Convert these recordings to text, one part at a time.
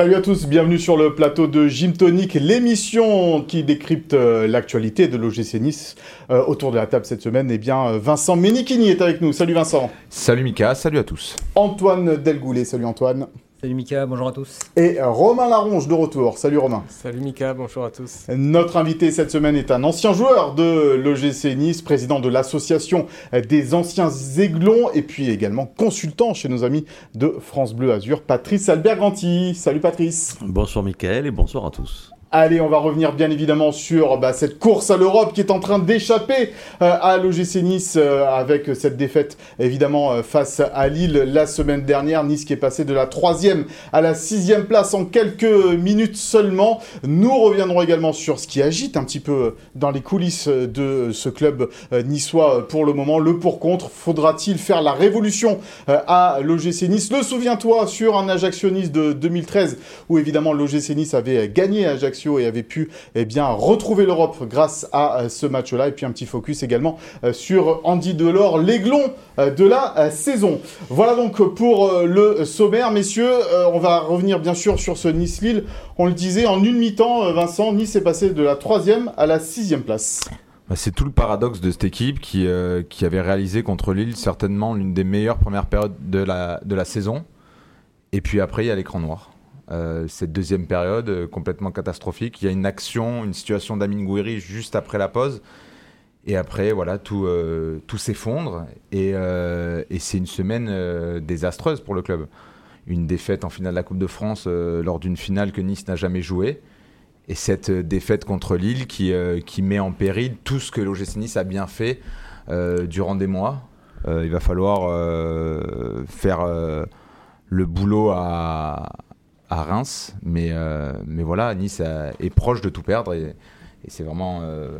Salut à tous, bienvenue sur le plateau de Gym Tonic, l'émission qui décrypte euh, l'actualité de l'OGC Nice. Euh, autour de la table cette semaine, eh bien, Vincent Ménichini est avec nous. Salut Vincent. Salut Mika, salut à tous. Antoine Delgoulet, salut Antoine. Salut Mika, bonjour à tous. Et Romain Laronge de retour. Salut Romain. Salut Mika, bonjour à tous. Notre invité cette semaine est un ancien joueur de l'OGC Nice, président de l'association des anciens aiglons et puis également consultant chez nos amis de France Bleu Azur, Patrice Alberganti. Salut Patrice. Bonsoir Mickaël et bonsoir à tous. Allez, on va revenir bien évidemment sur bah, cette course à l'Europe qui est en train d'échapper euh, à l'OGC Nice euh, avec cette défaite évidemment euh, face à Lille la semaine dernière. Nice qui est passé de la troisième à la sixième place en quelques minutes seulement. Nous reviendrons également sur ce qui agite un petit peu dans les coulisses de ce club niçois pour le moment. Le pour-contre, faudra-t-il faire la révolution à l'OGC Nice? Le souviens-toi sur un Ajaccio Nice de 2013 où évidemment l'OGC Nice avait gagné Ajaccio et avait pu eh bien, retrouver l'Europe grâce à euh, ce match-là. Et puis un petit focus également euh, sur Andy Delors, l'aiglon euh, de la saison. Voilà donc pour le sommaire, messieurs. on va revenir bien sûr sur ce Nice-Lille. On le disait, en une mi-temps, Vincent, Nice est passé de la troisième à la sixième place. Bah, c'est tout le paradoxe de cette équipe qui, qui avait réalisé contre Lille certainement l'une des meilleures premières périodes de la, de la saison. Et puis après, il y a l'écran noir. Euh, cette deuxième période euh, complètement catastrophique. Il y a une action, une situation d'Amin Gouiri juste après la pause. Et après, voilà, tout, euh, tout s'effondre. Et, c'est une semaine désastreuse pour le club. Une défaite en finale de la Coupe de France lors d'une finale que Nice n'a jamais jouée. Et cette défaite contre Lille qui, qui met en péril tout ce que l'OGC Nice a bien fait durant des mois. il va falloir faire le boulot à, à Reims. Mais, euh, mais voilà, Nice est proche de tout perdre et, c'est vraiment euh,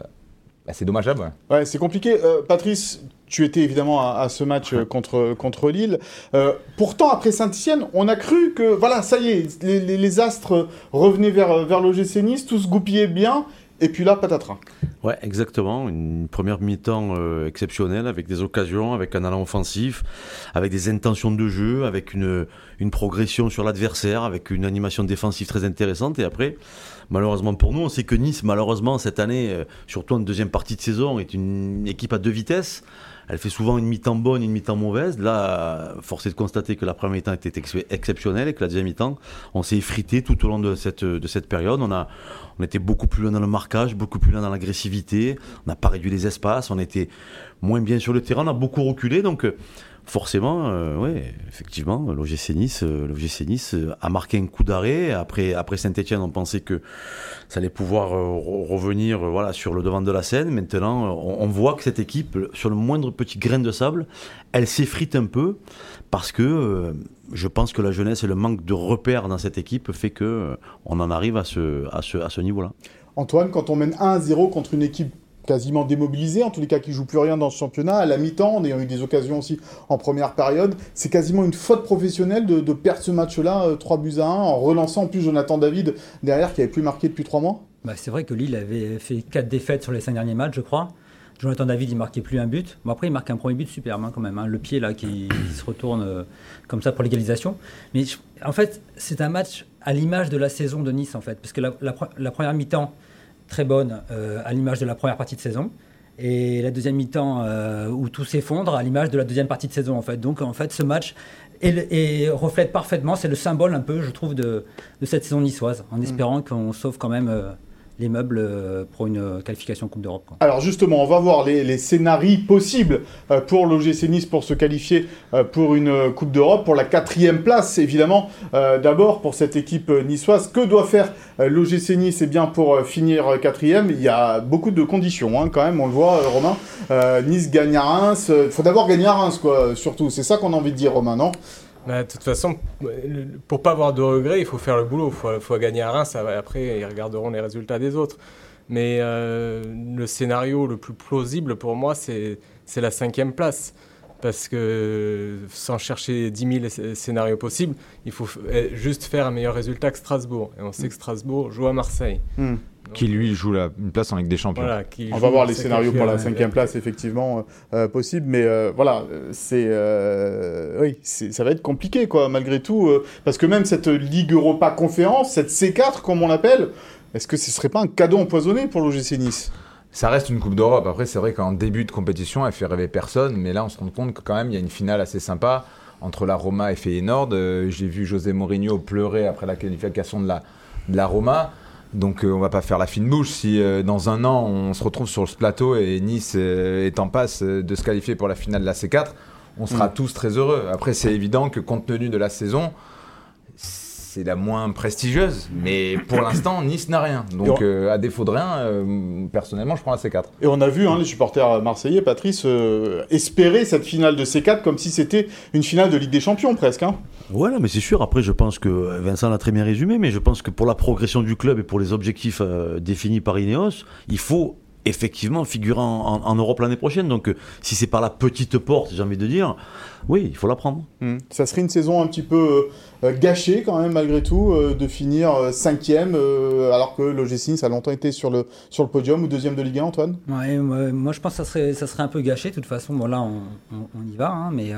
assez dommageable. Ouais, c'est compliqué. Euh, Patrice, tu étais évidemment à, ce match contre, contre Lille. pourtant, après Saint-Etienne, on a cru que, voilà, ça y est, les, astres revenaient vers, vers l'OGC Nice, tout se goupillait bien. Et puis là, patatras. Ouais, exactement. Une première mi-temps euh, exceptionnelle, avec des occasions, avec un allant offensif, avec des intentions de jeu, avec une, une progression sur l'adversaire, avec une animation défensive très intéressante. Et après, malheureusement pour nous, on sait que Nice, malheureusement, cette année, euh, surtout en deuxième partie de saison, est une équipe à deux vitesses. Elle fait souvent une mi-temps bonne, une mi-temps mauvaise. Là, force est de constater que la première mi-temps était exceptionnelle et que la deuxième mi-temps, on s'est effrité tout au long de cette, de cette période. On, a, on était beaucoup plus loin dans le marquage, beaucoup plus loin dans l'agressivité. On n'a pas réduit les espaces, on était moins bien sur le terrain, on a beaucoup reculé. Donc, forcément, euh, oui, effectivement, l'OGC Nice, euh, euh, a marqué un coup d'arrêt. Après, Saint-Etienne, on pensait que ça allait pouvoir revenir voilà, sur le devant de la scène. Maintenant, on, voit que cette équipe, sur le moindre petit grain de sable, elle s'effrite un peu parce que je pense que la jeunesse et le manque de repères dans cette équipe fait que on en arrive à ce, à ce, à ce niveau-là. Antoine, quand on mène 1-0 contre une équipe quasiment démobilisé, en tous les cas qui joue plus rien dans ce championnat, à la mi-temps, en ayant eu des occasions aussi en première période. C'est quasiment une faute professionnelle de, perdre ce match-là, 3 euh, buts à 1, en relançant en plus Jonathan David derrière qui avait plus marqué depuis 3 mois. Bah, c'est vrai que Lille avait fait 4 défaites sur les 5 derniers matchs, je crois. Jonathan David, il marquait plus un but. Bon, après, il marque un premier but superbe hein, quand même. Hein. le pied là qui, se retourne euh, comme ça pour l'égalisation. Mais en fait, c'est un match à l'image de la saison de Nice en fait, parce que la première mi-temps, très bonne euh, à l'image de la première partie de saison. Et la deuxième mi-temps euh, où tout s'effondre à l'image de la deuxième partie de saison en fait. Donc en fait ce match et, reflète parfaitement, c'est le symbole un peu je trouve de, cette saison niçoise, en mm. espérant qu'on sauve quand même euh, les meubles euh, pour une qualification Coupe d'Europe. Alors justement, on va voir les, scénarios possibles euh, pour l'OGC Nice pour se qualifier euh, pour une Coupe d'Europe, pour la quatrième place évidemment. D'abord pour cette équipe niçoise, que doit faire l'OGC Nice? Eh bien pour finir quatrième, il y a beaucoup de conditions hein, quand même, on le voit Romain. nice gagne à Reims, il faut d'abord gagner à Reims quoi, surtout. C'est ça qu'on a envie de dire Romain, non? Bah, de toute façon, pour pas avoir de regrets, il faut faire le boulot. Il faut, gagner à Reims. Après, ils regarderont les résultats des autres. Mais euh, le scénario le plus plausible pour moi, c'est la cinquième place. parce que sans chercher 10 000 scénarios possibles, il faut eh, juste faire un meilleur résultat que Strasbourg. Et on sait que Strasbourg joue à Marseille. Hmm. Qui lui joue la, une place en Ligue des Champions. on va voir les scénarios pour la cinquième place effectivement euh, possible, mais euh, voilà, c'est euh, oui, ça va être compliqué quoi malgré tout, parce que même cette Ligue Europa Conférence, cette C4 comme on l'appelle, est-ce que ce serait pas un cadeau empoisonné pour l'OGC Nice? Ça reste une Coupe d'Europe. Après, c'est vrai qu'en début de compétition, elle fait rêver personne. Mais là, on se rend compte que quand même, il y a une finale assez sympa entre la Roma et Feyenoord. Euh, j'ai vu José Mourinho pleurer après la qualification de la, de la Roma. Donc, euh, on va pas faire la fine bouche. Si euh, dans un an, on se retrouve sur ce plateau et Nice est en passe de se qualifier pour la finale de la C4, on sera mm. tous très heureux. Après, c'est évident que compte tenu de la saison, c'est la moins prestigieuse, mais pour l'instant, Nice n'a rien. Donc, euh, à défaut de rien, euh, personnellement, je prends la C4. Et on a vu hein, les supporters marseillais, Patrice, euh, espérer cette finale de C4 comme si c'était une finale de Ligue des Champions, presque. Hein. Voilà, mais c'est sûr. Après, je pense que Vincent l'a très bien résumé, mais je pense que pour la progression du club et pour les objectifs définis par Ineos, il faut effectivement figurer en, Europe l'année prochaine. Donc, si c'est par la petite porte, j'ai envie de dire, oui, il faut la prendre. Hmm. Ça serait une saison un petit peu euh, gâchée quand même malgré tout euh, de finir euh, cinquième alors que l'OGC Nice a longtemps été sur le, sur le podium ou deuxième de Ligue 1, Antoine? Ouais, moi je pense que ça serait, ça serait un peu gâché. De toute façon, bon là on, on, y va, hein, mais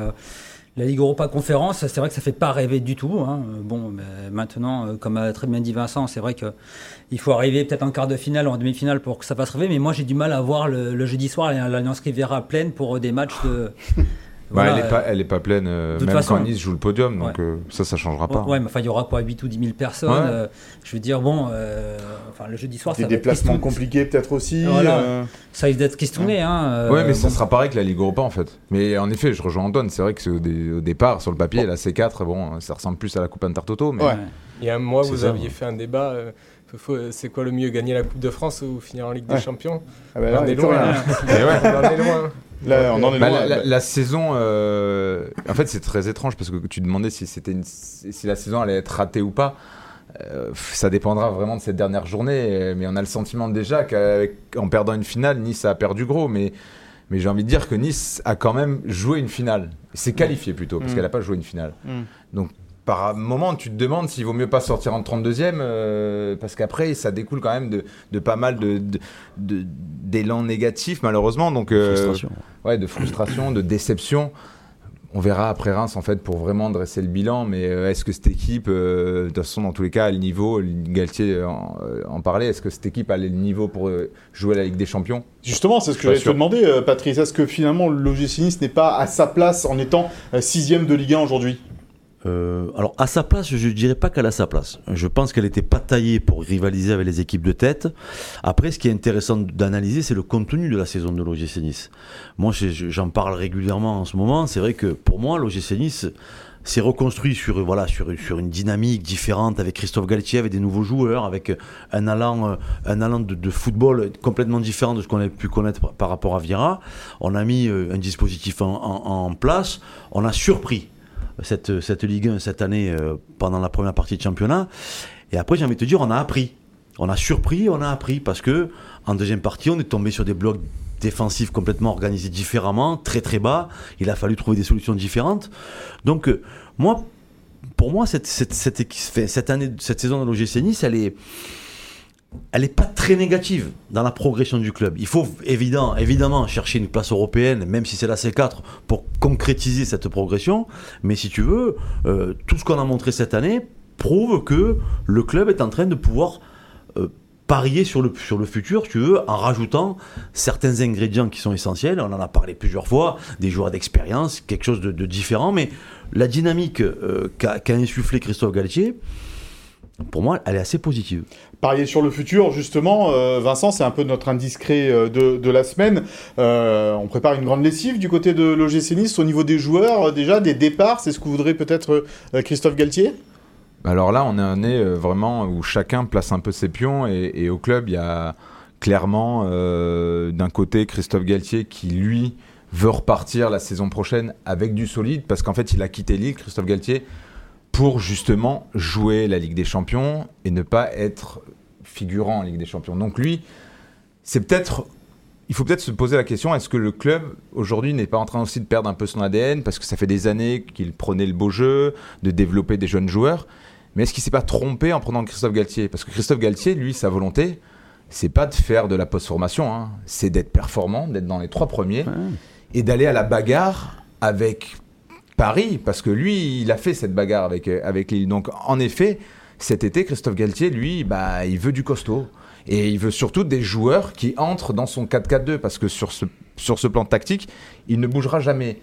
la Ligue Europa Conférence, c'est vrai que ça fait pas rêver du tout. Hein. Bon, maintenant, comme a très bien dit Vincent, c'est vrai qu'il faut arriver peut-être en quart de finale ou en demi-finale pour que ça fasse rêver. Mais moi, j'ai du mal à voir le, jeudi soir l'Alliance Riviera pleine pour des matchs de, Bah, elle, est pas, elle est pas pleine, euh, même quand Nice joue le podium, donc euh, ça, ça changera pas. Ouais, mais enfin, il y aura quoi, 8 ou 10 000 personnes. Euh, je veux dire, bon, enfin, le jeudi soir, Des déplacements compliqués peut-être aussi. Ça risque d'être questionné. Hein, ouais, mais ça sera pareil que la Ligue Europa en fait. Mais en effet, je rejoins Antoine, c'est vrai que au, départ, sur le papier, la C4, bon, ça ressemble plus à la Coupe Intertoto. Mais... Il y a un mois, vous aviez fait un débat. C'est quoi le mieux, gagner la Coupe de France ou finir en Ligue des Champions ah bah On est loin. On est loin. Bah, la, saison, euh, en fait, c'est très étrange parce que tu demandais si c'était si la saison allait être ratée ou pas. Euh, ça dépendra vraiment de cette dernière journée, mais on a le sentiment déjà qu'en perdant une finale, Nice a perdu gros. Mais, mais j'ai envie de dire que Nice a quand même joué une finale. C'est qualifié plutôt, parce mm. qu'elle n'a pas joué une finale. Mm. Donc par moment, tu te demandes s'il vaut mieux pas sortir en 32e, euh, parce qu'après, ça découle quand même de, pas mal de, d'élan négatif, malheureusement. Donc, euh, frustration. ouais, de frustration, de déception. On verra après Reims, en fait, pour vraiment dresser le bilan. Mais euh, est-ce que cette équipe, de toute façon, dans tous les cas, a le niveau Galtier en, parlait. Est-ce que cette équipe a le niveau pour jouer la Ligue des Champions? Justement, c'est ce que j'allais te demander, Patrice. Est-ce que finalement, l'OGC Nice n'est pas à sa place en étant sixième de Ligue 1 aujourd'hui? Euh, alors à sa place, je dirais pas qu'elle a sa place. Je pense qu'elle n'était pas taillée pour rivaliser avec les équipes de tête. Après, ce qui est intéressant d'analyser, c'est le contenu de la saison de l'OGC Nice. Moi, j'en parle régulièrement en ce moment. C'est vrai que pour moi, l'OGC Nice s'est reconstruit sur voilà sur, une dynamique différente avec Christophe Galtier, avec des nouveaux joueurs, avec un allant, allant de, football complètement différent de ce qu'on avait pu connaître par rapport à Vira. On a mis euh, un dispositif en place. On a surpris cette, cette Ligue 1 cette année euh, pendant la première partie de championnat. Et après, j'ai envie de te dire, on a appris. On a surpris, on a appris parce que en deuxième partie, on est tombé sur des blocs défensifs complètement organisés différemment, très très bas. Il a fallu trouver des solutions différentes. Donc, euh, moi, pour moi, cette, cette, cette, année, cette saison de l'OGC Nice, elle est elle n'est pas très négative dans la progression du club. Il faut évidemment chercher une place européenne, même si c'est la C4, pour concrétiser cette progression. Mais si tu veux, euh, tout ce qu'on a montré cette année prouve que le club est en train de pouvoir euh, parier sur le, sur le futur, tu veux, en rajoutant certains ingrédients qui sont essentiels. On en a parlé plusieurs fois, des joueurs d'expérience, quelque chose de, différent. Mais la dynamique euh, qu'a insufflé Christophe Galtier, pour moi, elle est assez positive. Parier sur le futur, justement, euh, Vincent, c'est un peu notre indiscret euh, de, la semaine. Euh, on prépare une grande lessive du côté de l'OGC Nice au niveau des joueurs, déjà, des départs. C'est ce que voudrait peut-être Christophe Galtier? Alors là, on est un nez vraiment où chacun place un peu ses pions et, au club, il y a clairement d'un côté Christophe Galtier qui, lui, veut repartir la saison prochaine avec du solide parce qu'en fait, il a quitté Lille, Christophe Galtier pour justement jouer la Ligue des Champions et ne pas être figurant en Ligue des Champions. Donc lui, c'est peut-être il faut peut-être se poser la question est-ce que le club aujourd'hui n'est pas en train aussi de perdre un peu son ADN parce que ça fait des années qu'il prenait le beau jeu, de développer des jeunes joueurs, mais est-ce qu'il s'est pas trompé en prenant Christophe Galtier? Parce que Christophe Galtier, lui, sa volonté, c'est pas de faire de la post-formation, hein. c'est d'être performant, d'être dans les trois premiers et d'aller à la bagarre avec Paris, parce que lui, il a fait cette bagarre avec, euh, avec Lille. Donc, en effet, cet été, Christophe Galtier, lui, bah, il veut du costaud. Et il veut surtout des joueurs qui entrent dans son 4-4-2, parce que sur ce, sur ce plan tactique, il ne bougera jamais.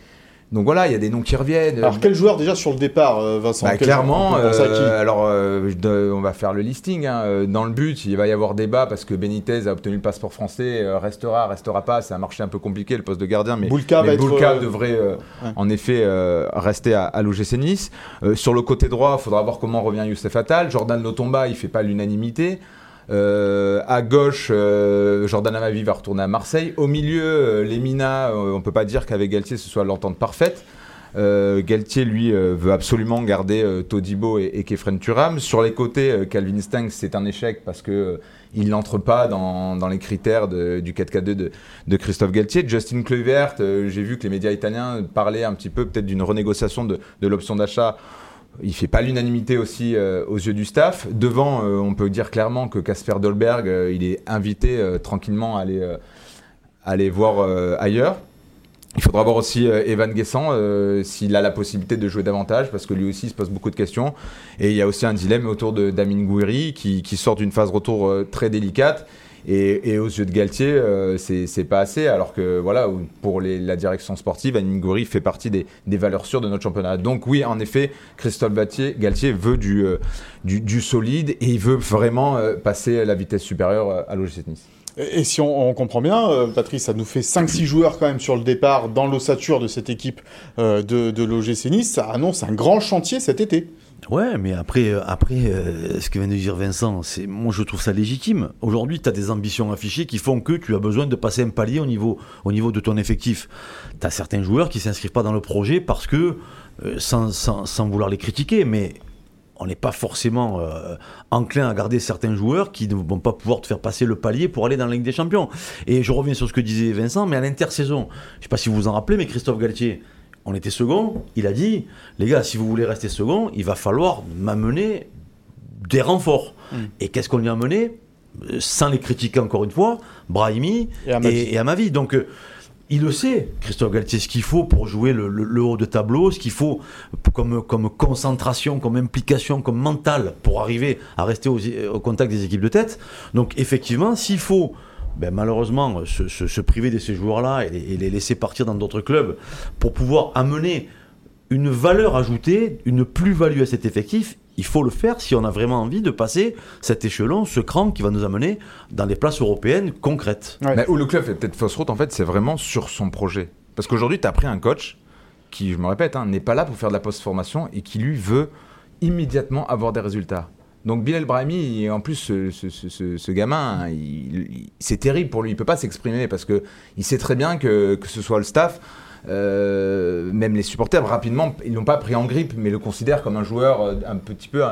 Donc voilà, il y a des noms qui reviennent. Alors quel joueur déjà sur le départ, euh, Vincent? Bah, clairement, euh, alors euh, on va faire le listing. hein. Dans le but, il va y avoir débat parce que Benitez a obtenu le passeport français, euh, restera, restera pas. C'est un marché un peu compliqué le poste de gardien, mais, Boulka mais va être, Boulka devrait ouais. en effet rester à, à l'OGC Nice. Sur le côté droit, il faudra voir comment revient Youssef Attal. Jordan Lotomba, il fait pas l'unanimité. Euh, à gauche, euh, Jordan Amavi va retourner à Marseille. Au milieu, euh, Lemina, euh, on peut pas dire qu'avec Galtier ce soit l'entente parfaite. Galtier, lui, veut absolument garder Todibo et, et Kefren Turam. Sur les côtés, Calvin Stengs, c'est un échec parce que il n'entre pas dans, les critères du 4K2 de, Christophe Galtier. Justin Kluivert, j'ai vu que les médias italiens parlaient un petit peu peut-être d'une renégociation de l'option d'achat. Il fait pas l'unanimité aussi euh, aux yeux du staff. Devant, euh, on peut dire clairement que Casper Dolberg, euh, il est invité tranquillement à aller, aller voir ailleurs. Il faudra voir aussi Evan Guessant s'il a la possibilité de jouer davantage parce que lui aussi il se pose beaucoup de questions. Et il y a aussi un dilemme autour de Damien Gouiri qui, qui sort d'une phase retour très délicate. Et, aux yeux de Galtier, euh, c'est pas assez. Alors que voilà, pour la direction sportive, Gouiri fait partie des, valeurs sûres de notre championnat. Donc oui, en effet, Christophe Galtier, Galtier veut du, euh, du, solide et il veut vraiment euh, passer la vitesse supérieure euh, à l'OGC Nice. Et si on, comprend bien, Patrice, ça nous fait 5-6 joueurs quand même sur le départ dans l'ossature de cette équipe de, de l'OGC Nice. Ça annonce un grand chantier cet été. Ouais, mais après, euh, après euh, ce que vient de dire Vincent, c'est moi je trouve ça légitime. Aujourd'hui, tu as des ambitions affichées qui font que tu as besoin de passer un palier au niveau, au niveau de ton effectif. Tu as certains joueurs qui s'inscrivent pas dans le projet parce que, euh, sans, sans, sans vouloir les critiquer, mais on n'est pas forcément euh, enclin à garder certains joueurs qui ne vont pas pouvoir te faire passer le palier pour aller dans la Ligue des Champions. Et je reviens sur ce que disait Vincent, mais à l'intersaison, je sais pas si vous vous en rappelez, mais Christophe Galtier, on était second, il a dit, les gars, si vous voulez rester second, il va falloir m'amener des renforts. Mm. Et qu'est-ce qu'on lui a amené? Euh, Sans les critiquer encore une fois, Brahimi Et Amavi. et, et Amavi. Donc, euh, il le sait, Christophe Galtier, ce qu'il faut pour jouer le, le- le haut de tableau, ce qu'il faut comme, comme concentration, comme implication, comme mental pour arriver à rester aux- au contact des équipes de tête. Donc, effectivement, s'il faut ben, malheureusement se, se- se priver de ces joueurs-là et, les- et les laisser partir dans d'autres clubs pour pouvoir amener une valeur ajoutée, une plus-value à cet effectif, il faut le faire si on a vraiment envie de passer cet échelon, ce cran qui va nous amener dans des places européennes concrètes. Ouais. Mais où le club fait peut-être fausse route, en fait, c'est vraiment sur son projet. Parce qu'aujourd'hui, tu as pris un coach qui, je me répète, hein, n'est pas là pour faire de la post-formation et qui, lui, veut immédiatement avoir des résultats. Donc Bilal Brahimi, en plus, ce, gamin, c'est terrible pour lui. Il peut pas s'exprimer parce que il sait très bien que, que ce soit le staff, euh, même les supporters, rapidement, ils l'ont pas pris en grippe, mais le considèrent comme un joueur euh, un petit peu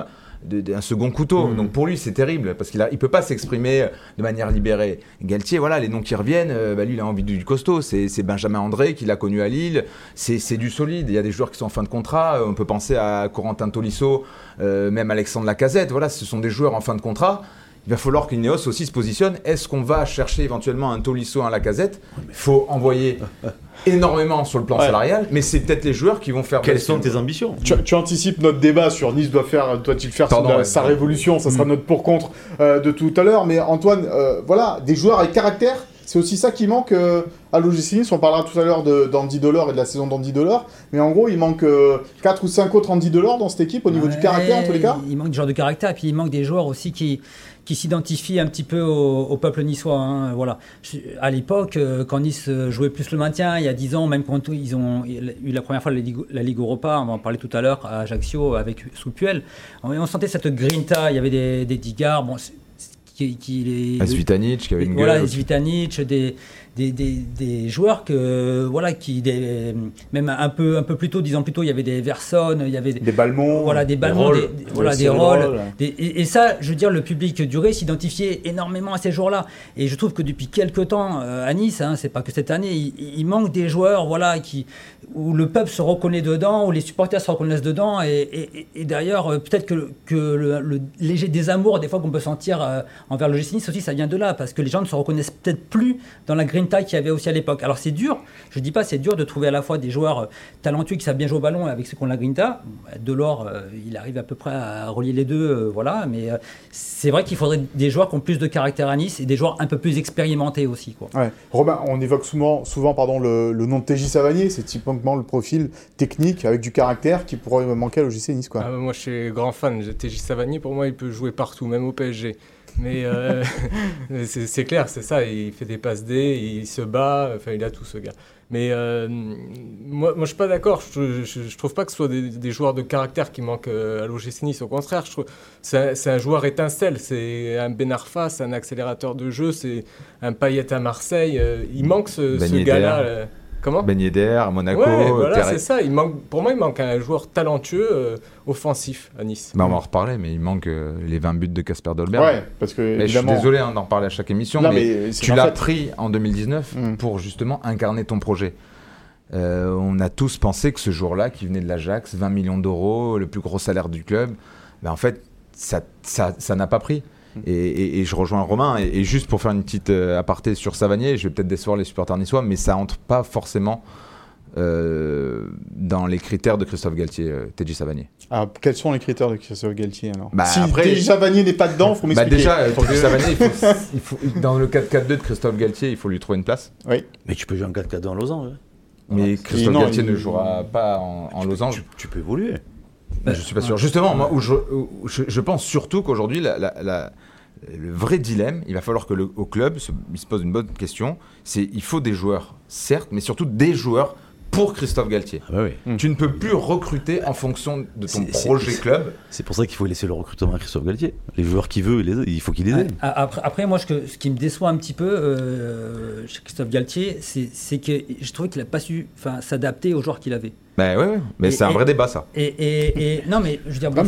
de- de- un second couteau. Donc pour lui, c'est terrible parce qu'il a, il peut pas s'exprimer de manière libérée. Galtier, voilà, les noms qui reviennent, euh, bah, lui, il a envie du costaud. C'est Benjamin André qui l'a connu à Lille. C'est c'est du solide. Il y a des joueurs qui sont en fin de contrat. On peut penser à Corentin Tolisso, euh, même Alexandre Lacazette. Voilà, ce sont des joueurs en fin de contrat. Il va falloir qu'Ineos aussi se positionne. Est-ce qu'on va chercher éventuellement un Tolisso, un Lacazette? Il faut envoyer énormément sur le plan Ouais. salarial, mais c'est peut-être les joueurs qui vont faire. Quelles sont tes ambitions? Tu, tu anticipes notre débat sur Nice doit faire, doit-il faire Pardon, sa, ouais. sa révolution? Ça sera Mm. notre pour-contre euh, de tout à l'heure. Mais Antoine, euh, voilà, des joueurs avec caractère, c'est aussi ça qui manque euh, à l'OGC Nice. On parlera tout à l'heure d'Andy Delors et de la saison d'Andy Delors. Mais en gros, il manque 4 ou 5 autres Andy Delors dans cette équipe au niveau du caractère en tous les cas? Il manque du genre de caractère, et puis il manque des joueurs aussi qui, qui s'identifient un petit peu au, au peuple niçois. hein, voilà. Je- À l'époque, euh, quand Nice euh, jouait plus le maintien, il y a 10 ans, même quand ils ont eu la première fois la Ligue, la Ligue Europa, on va en parler tout à l'heure, à Ajaccio, avec sous Puel, on, on sentait cette grinta, il y avait des, des Digard, bon, qui, qui les, Asvitanic, qui avait une voilà, gueule. les Zvitanic, des, des, des, des joueurs que voilà qui des, même un peu un peu plus tôt, dix ans plus tôt, il y avait des Verson, il y avait Des Balmont. voilà des rôles. des, voilà des rôles. et, et ça, je veux dire, le public du Ré s'identifiait énormément à ces joueurs-là. Et je trouve que depuis quelques temps euh, à Nice, hein, c'est pas que cette année, il, il manque des joueurs, voilà, qui où le peuple se reconnaît dedans, où les supporters se reconnaissent dedans. Et, et- et- et d'ailleurs, euh, peut-être que, que le, le léger désamour des fois qu'on peut sentir euh, envers le GC Nice aussi, ça vient de là, parce que les gens ne se reconnaissent peut-être plus dans la grinta qu'il y avait aussi à l'époque. Alors c'est dur, je dis pas c'est dur de trouver à la fois des joueurs euh, talentueux qui savent bien jouer au ballon avec ceux qui ont la grinta. Delors, euh, il arrive à peu près à relier les deux, euh, voilà. Mais c'est vrai qu'il faudrait des joueurs qui ont plus de caractère à Nice et des joueurs un peu plus expérimentés aussi, quoi. Ouais. Romain, on évoque souvent, souvent pardon, le, le nom de TJ Savanier, c'est typiquement le profil technique avec du caractère qui pourrait manquer à l'OGC Nice. Quoi. Ah, moi, je suis grand fan. TJ Savanier, pour moi, il peut jouer partout, même au PSG. Mais euh, c'est clair, c'est ça. Il fait des passes D, il se bat. Enfin, il a tout ce gars. Mais euh, moi, moi, je suis pas d'accord. Je, je, je trouve pas que ce soit des, des joueurs de caractère qui manquent euh, à l'OGC Nice. Au contraire, c'est un, joueur étincelle. C'est un Ben Arfa, c'est un accélérateur de jeu, c'est un Payet à Marseille. Il manque ce, Ben ce gars-là. Euh, Comment Ben Yedder, à Monaco, Ouais, voilà, c'est ça. Il manque, pour moi, il manque un joueur talentueux, euh, offensif à Nice. Bah, on va en reparler, mais il manque euh, les 20 buts de Casper Dolberg. Ouais, parce que Mais je suis désolé hein, d'en parler à chaque émission, Non, mais, tu l'as fait. pris en 2019 Mm. pour justement incarner ton projet. Euh, on a tous pensé que ce jour-là, qui venait de l'Ajax, 20 millions d'euros, le plus gros salaire du club, ben en fait, ça ça ça n'a pas pris. Et, et- et je rejoins Romain. Et, et juste pour faire une petite euh, aparté sur Savanier, je vais peut-être décevoir les supporters niçois, mais ça entre pas forcément euh, dans les critères de Christophe Galtier, euh, TJ Savanier. Ah, quels sont les critères de Christophe Galtier alors? Bah, Si après- TJ Savanier n'est pas dedans, faut Bah m'expliquer. déjà, euh, TJ Savanier, il faut, il faut- dans le 4-4-2 de Christophe Galtier, il faut lui trouver une place. Oui. Mais tu peux jouer en 4-4 en losange. hein. Mais Christophe non, Galtier il- ne jouera pas en, en losange. Tu, tu peux évoluer. Je suis pas sûr. Justement, moi, où je, où je, je pense surtout qu'aujourd'hui, la- la- la- le vrai dilemme, il va falloir que le au club se, il se pose une bonne question. C'est il faut des joueurs, certes, mais surtout des joueurs pour Christophe Galtier. Ah bah oui. Tu ne peux plus recruter en fonction de ton projet club. C'est pour ça qu'il faut laisser le recrutement à Christophe Galtier. Les joueurs qu'il veut, il, faut qu'il les Ouais. ait. A- Après, après, moi, ce, qui me déçoit un petit peu euh, chez Christophe Galtier, c'est que je trouvais qu'il n'a pas su s'adapter aux joueurs qu'il avait. Ben ouais, ouais. mais c'est un et- vrai débat ça. Et, et- et- non, mais je veux dire, bon,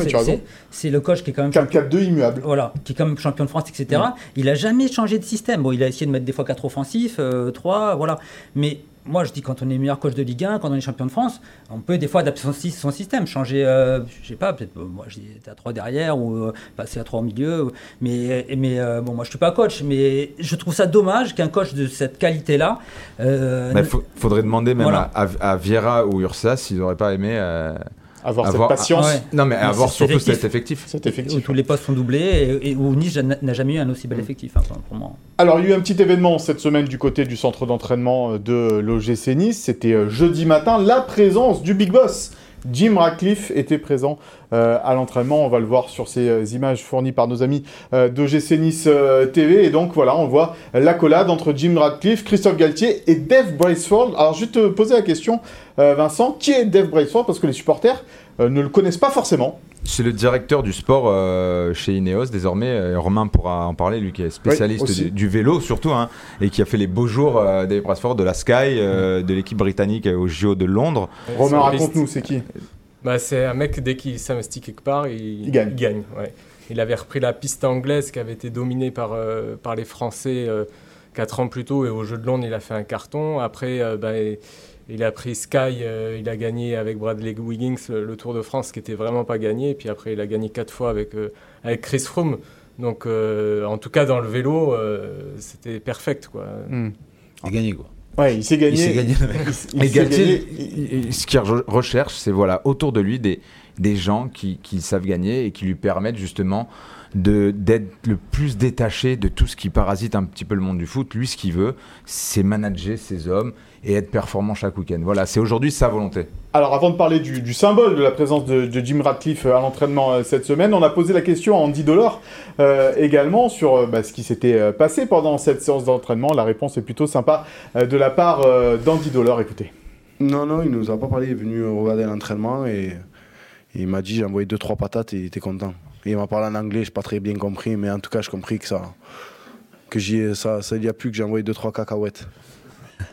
c'est- le coach qui est quand même 4-4-2 immuable. voilà, qui est quand même champion de France, etc. Mm. Il a jamais changé de système. Bon, il a essayé de mettre des fois 4 offensifs, 3, voilà. Mais moi, je dis quand on est meilleur coach de Ligue 1, quand on est champion de France, on peut des fois adapter son, sy- son système, changer, euh, je sais pas, peut-être, moi, j'étais à 3 derrière ou euh, passer à 3 au milieu. Mais, mais euh, bon, moi, je suis pas coach, mais je trouve ça dommage qu'un coach de cette qualité-là. euh, faut- faudrait demander même Voilà. à, à- Vieira ou Ursa s'ils n'auraient pas aimé Avoir, avoir cette patience, Ah ouais. Non, mais Mais avoir surtout effectif. cet effectif. cet où effectif. tous les postes sont doublés et, et où Nice n'a jamais eu un aussi Mm. bel effectif, hein, pour moi. Alors, il y a eu un petit événement cette semaine du côté du centre d'entraînement euh, de l'OGC Nice. C'était euh, jeudi matin, la présence du Big Boss. Jim Ratcliffe était présent euh, à l'entraînement. On va le voir sur ces euh, images fournies par nos amis euh, d'OGC Nice euh, TV. Et donc, voilà, on voit l'accolade entre Jim Ratcliffe, Christophe Galtier et Dave Braceford. Alors, je vais te poser la question, Vincent, qui est Dave Braceford Parce que les supporters ne le connaissent pas forcément. C'est le directeur du sport euh, chez Ineos désormais. Romain pourra en parler, lui qui est spécialiste du, du vélo surtout, hein, et qui a fait les beaux jours euh, des Brasford, de la Sky, euh, de l'équipe britannique au JO de Londres. Romain, raconte-nous, c'est qui? Bah, c'est un mec, dès qu'il s'investit quelque part, il, Il gagne. ouais. Il avait repris la piste anglaise qui avait été dominée par, euh, par les Français euh, quatre ans plus tôt et au Jeu de Londres, il a fait un carton. Après, euh, bah, il a pris Sky, euh, il a gagné avec Bradley Wiggins le, le Tour de France qui était vraiment pas gagné. Et puis après, il a gagné quatre fois avec, euh, avec Chris Froome. Donc, euh, en tout cas, dans le vélo, euh, c'était perfect. Quoi. Hmm. Il a gagné quoi. Ouais, il s'est gagné. Il s'est gagné. Il il Galtier, gagné. il- il- ce qu'il re- recherche, c'est voilà, autour de lui des, des gens qui, qui savent gagner et qui lui permettent justement d'être le plus détaché de tout ce qui parasite un petit peu le monde du foot. Lui, ce qu'il veut, c'est manager ses hommes et être performant chaque week-end. Voilà, c'est aujourd'hui sa volonté. Alors, avant de parler du, du symbole de la présence de, de Jim Ratcliffe euh, à l'entraînement euh, cette semaine, on a posé la question à Andy Dollar euh, également sur euh, bah, ce qui s'était passé pendant cette séance d'entraînement. La réponse est plutôt sympa de la part d'Andy Dollar. Écoutez. Non, non, il nous a pas parlé. Il est venu regarder l'entraînement et, et il m'a dit j'ai envoyé deux trois patates et il était content. Il m'a parlé en anglais, j'ai pas très bien compris, mais en tout cas j'ai compris que ça, que j'y ça, ça il y a plus que j'ai envoyé deux trois cacahuètes.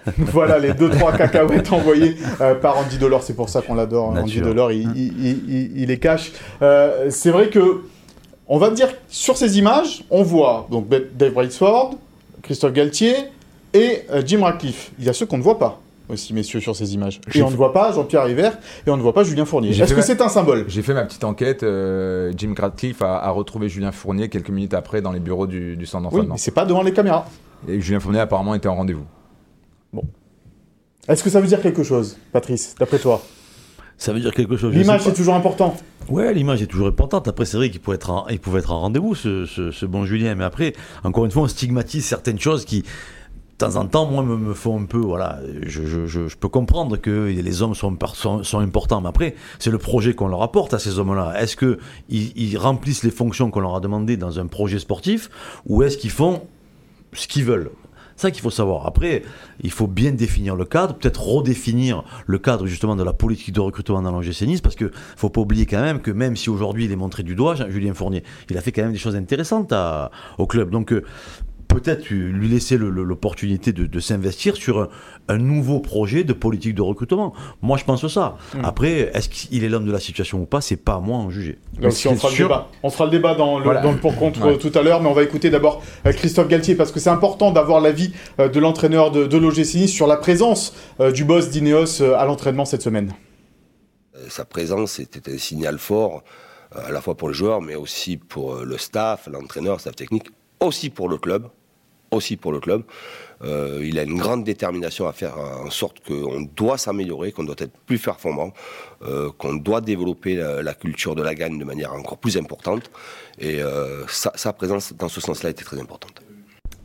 voilà les deux trois cacahuètes envoyées euh, par Andy Delors. C'est pour ça qu'on l'adore. hein. Andy. Delors, il, il- il- il- il les cache. Euh, c'est vrai que on va dire sur ces images, on voit donc Dave Brailsford, Christophe Galtier et euh, Jim Ratcliffe. Il y a ceux qu'on ne voit pas aussi, messieurs, sur ces images. Et on ne voit pas Jean-Pierre River et on ne voit pas Julien Fournier. Est-ce que ma- c'est un symbole? J'ai fait ma petite enquête. euh, Jim Ratcliffe a, a retrouvé Julien Fournier quelques minutes après dans les bureaux du, du centre Oui, d'entraînement. mais c'est pas devant les caméras. Et Julien Fournier apparemment était en rendez-vous. Est-ce que ça veut dire quelque chose, Patrice, d'après toi? Ça veut dire quelque chose. L'image, c'est toujours important. Ouais, l'image est toujours importante. Après, c'est vrai qu'il pouvait être en, il pouvait être en rendez-vous, ce, ce, ce bon Julien. Mais après, encore une fois, on stigmatise certaines choses qui, de temps en temps, moi, me, me font un peu. Voilà, je, je, je, peux comprendre que les hommes sont, sont, sont importants. Mais après, c'est le projet qu'on leur apporte à ces hommes-là. Est-ce qu'ils ils remplissent les fonctions qu'on leur a demandées dans un projet sportif ou est-ce qu'ils font ce qu'ils veulent? Ça qu'il faut savoir. Après, il faut bien définir le cadre, peut-être redéfinir le cadre justement de la politique de recrutement dans l'OGC Nice, parce que faut pas oublier quand même que même si aujourd'hui il est montré du doigt, Julien Fournier, il a fait quand même des choses intéressantes au club. Donc euh, peut-être lui laisser l'opportunité de, de s'investir sur un, un nouveau projet de politique de recrutement. Moi, je pense ça. Mm. Après, est-ce qu'il est l'homme de la situation ou pas C'est pas à moi en juger. Ce on fera, le débat. on fera le débat dans le, Voilà. dans le pour-contre Ouais. euh, tout à l'heure, mais on va écouter d'abord euh, Christophe Galtier, parce que c'est important d'avoir l'avis euh, de l'entraîneur de, de l'OGC Nice sur la présence euh, du boss d'Ineos à l'entraînement cette semaine. Sa présence était un signal fort, à la fois pour le joueur, mais aussi pour le staff, l'entraîneur, le staff technique, aussi pour le club. Aussi pour le club. Euh, il a une grande détermination à faire en sorte qu'on doit s'améliorer, qu'on doit être plus performant, euh, qu'on doit développer la, culture de la gagne de manière encore plus importante. Et euh, sa, sa présence dans ce sens-là était très importante.